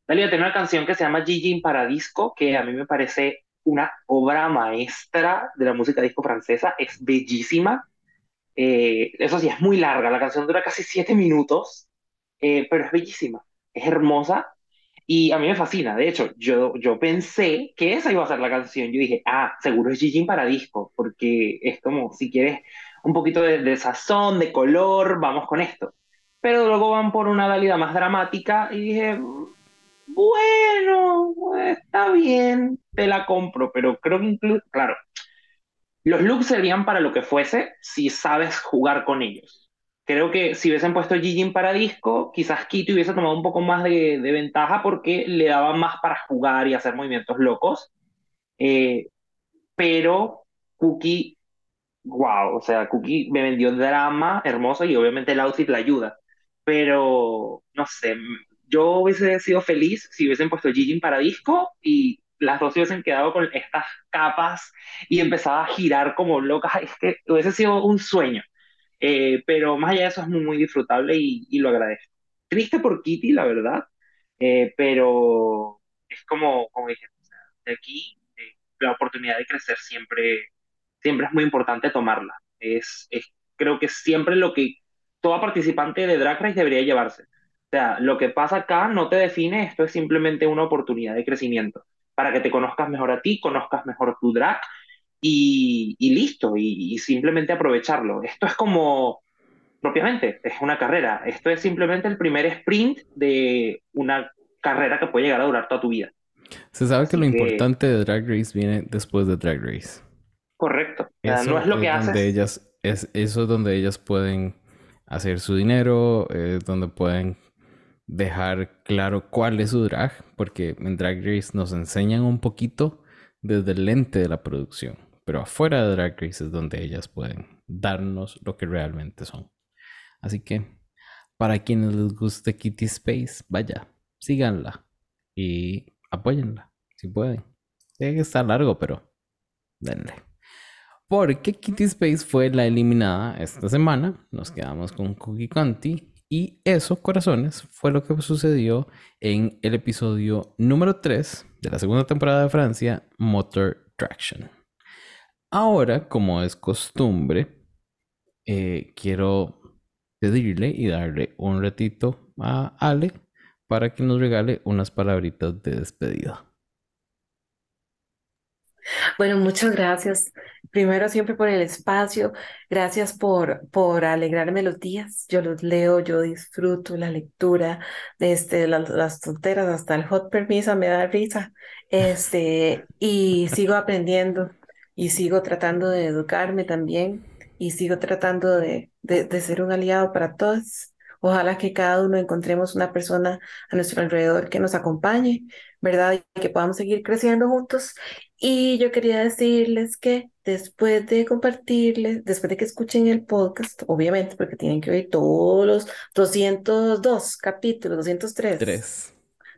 Dálida tiene una canción que se llama Gigi in Paradisco, que a mí me parece una obra maestra de la música disco francesa, es bellísima. Eh, eso sí, es muy larga, la canción dura casi siete minutos, eh, pero es bellísima, es hermosa y a mí me fascina. De hecho, yo, yo pensé que esa iba a ser la canción. Yo dije, ah, seguro es Gigi para disco, porque es como si quieres un poquito de, de sazón, de color, vamos con esto. Pero luego van por una Dalida más dramática y dije, "Mm, bueno, está bien, te la compro, pero creo que incluso, claro, los looks serían para lo que fuese si sabes jugar con ellos. Creo que si hubiesen puesto Gigi para disco, quizás Kitty hubiese tomado un poco más de, de ventaja porque le daba más para jugar y hacer movimientos locos. Eh, pero Cookie, wow, o sea, Cookie me vendió drama hermoso y obviamente el outfit la ayuda. Pero, no sé, yo hubiese sido feliz si hubiesen puesto Gigi para disco y las dos se hubiesen quedado con estas capas y empezaba a girar como locas. Es que hubiese sido un sueño. Eh, pero más allá de eso es muy, muy disfrutable y, y lo agradezco. Triste por Kitty, la verdad, eh, pero es como, como dije, o sea, de aquí eh, la oportunidad de crecer siempre, siempre es muy importante tomarla. Es, es, creo que siempre lo que toda participante de Drag Race debería llevarse. O sea, lo que pasa acá no te define, esto es simplemente una oportunidad de crecimiento para que te conozcas mejor a ti, conozcas mejor tu drag y, y listo, y, y simplemente aprovecharlo. Esto es como, propiamente, es una carrera. Esto es simplemente el primer sprint de una carrera que puede llegar a durar toda tu vida. Se sabe que Así lo que, importante de Drag Race viene después de Drag Race. correcto. O sea, no es lo que es donde haces. ellas, es eso es donde ellas pueden hacer su dinero, es donde pueden dejar claro cuál es su drag, porque en Drag Race nos enseñan un poquito desde el lente de la producción, pero afuera de Drag Race es donde ellas pueden darnos lo que realmente son. Así que para quienes les guste Kitty Space, vaya, síganla y apóyenla si pueden. Tiene que estar largo, pero denle. Porque Kitty Space fue la eliminada esta semana. Nos quedamos con Cookie Conti. Y eso, corazones, fue lo que sucedió en el episodio número 3 de la segunda temporada de Francia, Motor Traction. Ahora, como es costumbre, eh, quiero pedirle y darle un ratito a Ale para que nos regale unas palabritas de despedida. Bueno, muchas gracias. Primero siempre por el espacio. Gracias por, por alegrarme los días. Yo los leo, yo disfruto la lectura, desde las, las tonteras hasta el hot permiso me da risa. Este, y sigo aprendiendo y sigo tratando de educarme también y sigo tratando de, de, de ser un aliado para todos. Ojalá que cada uno encontremos una persona a nuestro alrededor que nos acompañe, ¿verdad? Y que podamos seguir creciendo juntos. Y yo quería decirles que después de compartirles, después de que escuchen el podcast, obviamente, porque tienen que oír todos los 202 capítulos, 203. Tres.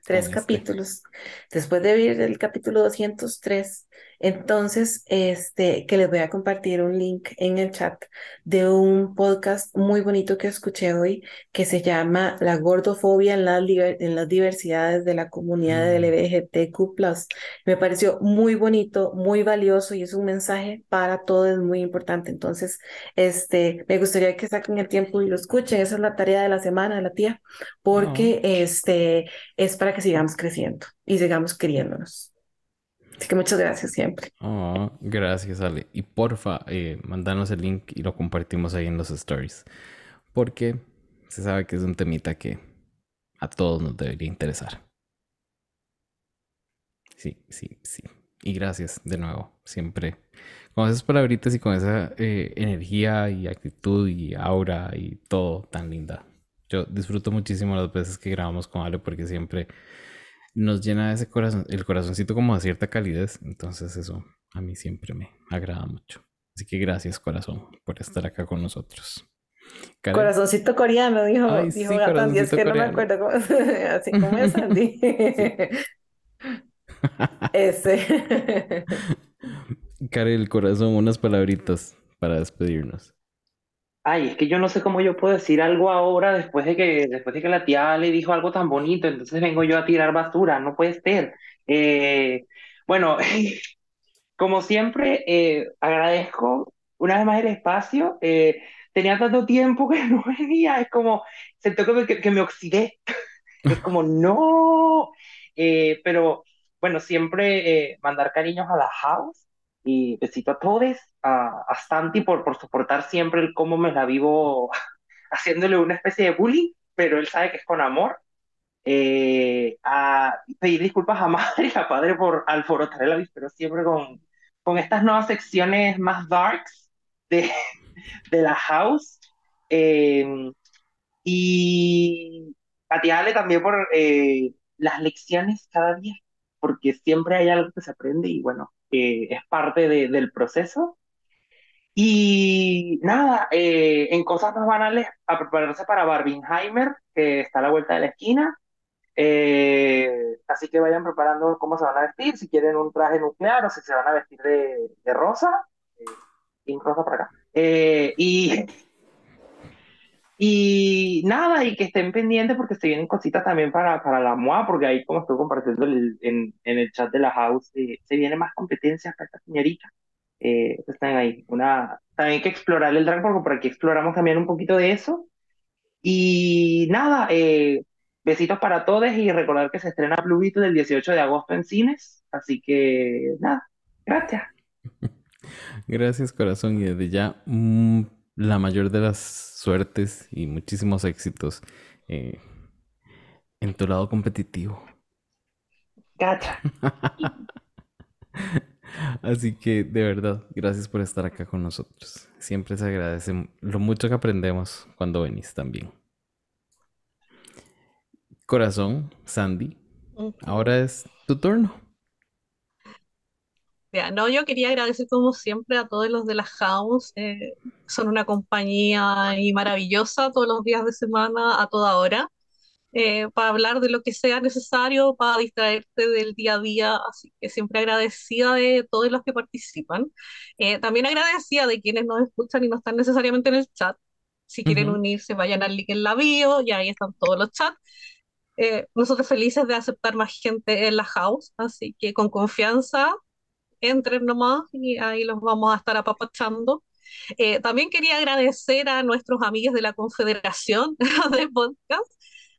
Tres este. capítulos. Después de ver el capítulo 203, entonces, este, que les voy a compartir un link en el chat de un podcast muy bonito que escuché hoy que se llama La gordofobia en en las diversidades de la comunidad Mm. LGBTQ+. Me pareció muy bonito, muy valioso y es un mensaje para todos muy importante. Entonces, este, me gustaría que saquen el tiempo y lo escuchen. Esa es la tarea de la semana de la tía, porque este, es para que sigamos creciendo y sigamos queriéndonos. Así que muchas gracias siempre. Oh, gracias, Ale. Y porfa, eh, mandanos el link y lo compartimos ahí en los stories. Porque se sabe que es un temita que a todos nos debería interesar. Sí, sí, sí. Y gracias de nuevo, siempre. Con esas palabritas y con esa eh, energía y actitud y aura y todo tan linda. Yo disfruto muchísimo las veces que grabamos con Ale porque siempre nos llena ese corazón, el corazoncito como de cierta calidez. Entonces eso a mí siempre me agrada mucho. Así que gracias corazón por estar acá con nosotros. Karen, Corazoncito coreano, dijo, Ay, dijo sí, Gatan, y es que no me acuerdo cómo, así como es Andy. Ese. Karen, el corazón, unas palabritas para despedirnos. Ay, es que yo no sé cómo yo puedo decir algo ahora después de que, después de que la tía le dijo algo tan bonito, entonces vengo yo a tirar basura, no puede ser. Eh, bueno, como siempre, eh, agradezco una vez más el espacio. eh, tenía tanto tiempo que no venía, es como, siento que que, que me oxidé. Es como, no. Eh, pero bueno, siempre eh, mandar cariños a la house y besito a todos, a, a Santi por, por soportar siempre el cómo me la vivo haciéndole una especie de bullying, pero él sabe que es con amor. Eh, a pedir disculpas a madre y a padre por alborotar el avispero siempre con, con estas nuevas secciones más darks de, de la house. Eh, y a Ale, también por eh, las lecciones cada día, porque siempre hay algo que se aprende y bueno, eh, es parte de- del proceso. Y nada, eh, en cosas más banales, a prepararse para Barbenheimer, que está a la vuelta de la esquina. Eh, así que vayan preparando cómo se van a vestir, si quieren un traje nuclear o si se van a vestir de, de rosa, eh, rosa para acá. Eh, y, y nada, y que estén pendientes porque se vienen cositas también para, para la MOA, porque ahí como estoy compartiendo el- en, en el chat de la house, eh, se vienen más competencias para esta señorita. Eh, están ahí. Una, también hay que explorar el drag, porque por aquí exploramos también un poquito de eso. Y nada, eh, besitos para todos y recordar que se estrena Blue Beetle el 18 de agosto en cines. Así que nada, gracias. Gracias, corazón, y desde ya mm, la mayor de las suertes y muchísimos éxitos eh, en tu lado competitivo. Gacha. Así que de verdad, gracias por estar acá con nosotros. Siempre se agradece lo mucho que aprendemos cuando venís también. Corazón, Sandy, ahora es tu turno. Ya, no, yo quería agradecer como siempre a todos los de la House. eh, son una compañía y maravillosa todos los días de semana, a toda hora. eh, para hablar de lo que sea necesario, para distraerte del día a día, así que siempre agradecida de todos los que participan. Eh, también agradecida de quienes nos escuchan y no están necesariamente en el chat. Si quieren Ujú. unirse, vayan al link en la bio y ahí están todos los chats. Nosotros felices de aceptar más gente en la house, así que con confianza entren nomás y ahí los vamos a estar apapachando. Eh, también quería agradecer a nuestros amigos de la Confederación de Podcast,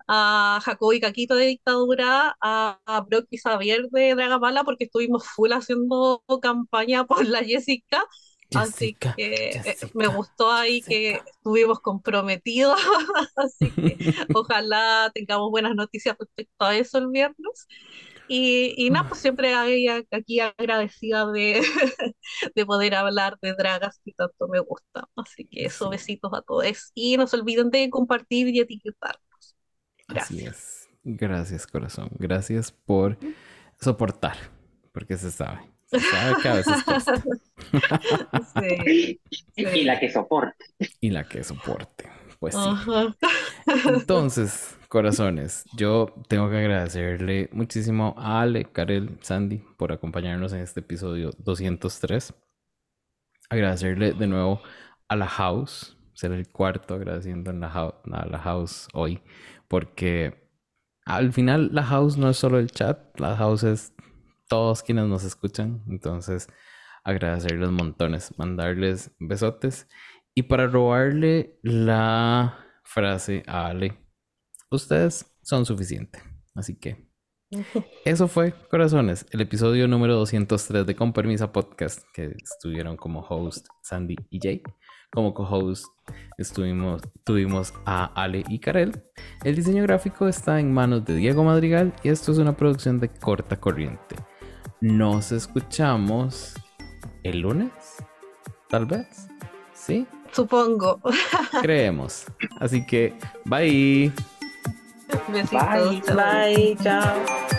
a Jacobo y Caquito de Dictadura, a, a Brock y Xavier de Dragamala, porque estuvimos full haciendo campaña por la Jessica. Así Jessica, que eh, Jessica, me gustó ahí que Jessica. estuvimos comprometidos, así que ojalá tengamos buenas noticias respecto a eso el viernes. Y, y nada, pues siempre aquí agradecida de, de poder hablar de dragas que tanto me gusta. Así que eso, Sí. besitos a todos. Y no se olviden de compartir y etiquetarnos. Así Gracias. es. Gracias, corazón. Gracias por soportar, porque se sabe. Se sabe que a veces cuesta. Sí, Y sí. la que soporte. Y la que soporte. Pues sí. Ajá. Entonces, corazones, yo tengo que agradecerle muchísimo a Ale, Karel, Sandy por acompañarnos en este episodio 203. Agradecerle de nuevo a la House, ser el cuarto agradeciendo a la House hoy, porque al final la House no es solo el chat, la House es todos quienes nos escuchan. Entonces, agradecerles montones, mandarles besotes. Y para robarle la frase a Ale, ustedes son suficiente. Así que eso fue, corazones, el episodio número 203 de Con Permisa Podcast, que estuvieron como host Sandy y Jay. Como co-host estuvimos, tuvimos a Ale y Karel. El diseño gráfico está en manos de Diego Madrigal y esto es una producción de corta corriente. Nos escuchamos el lunes, tal vez. ¿Sí? Supongo. Creemos. Así que, bye. Besitos. Bye. Bye, chao.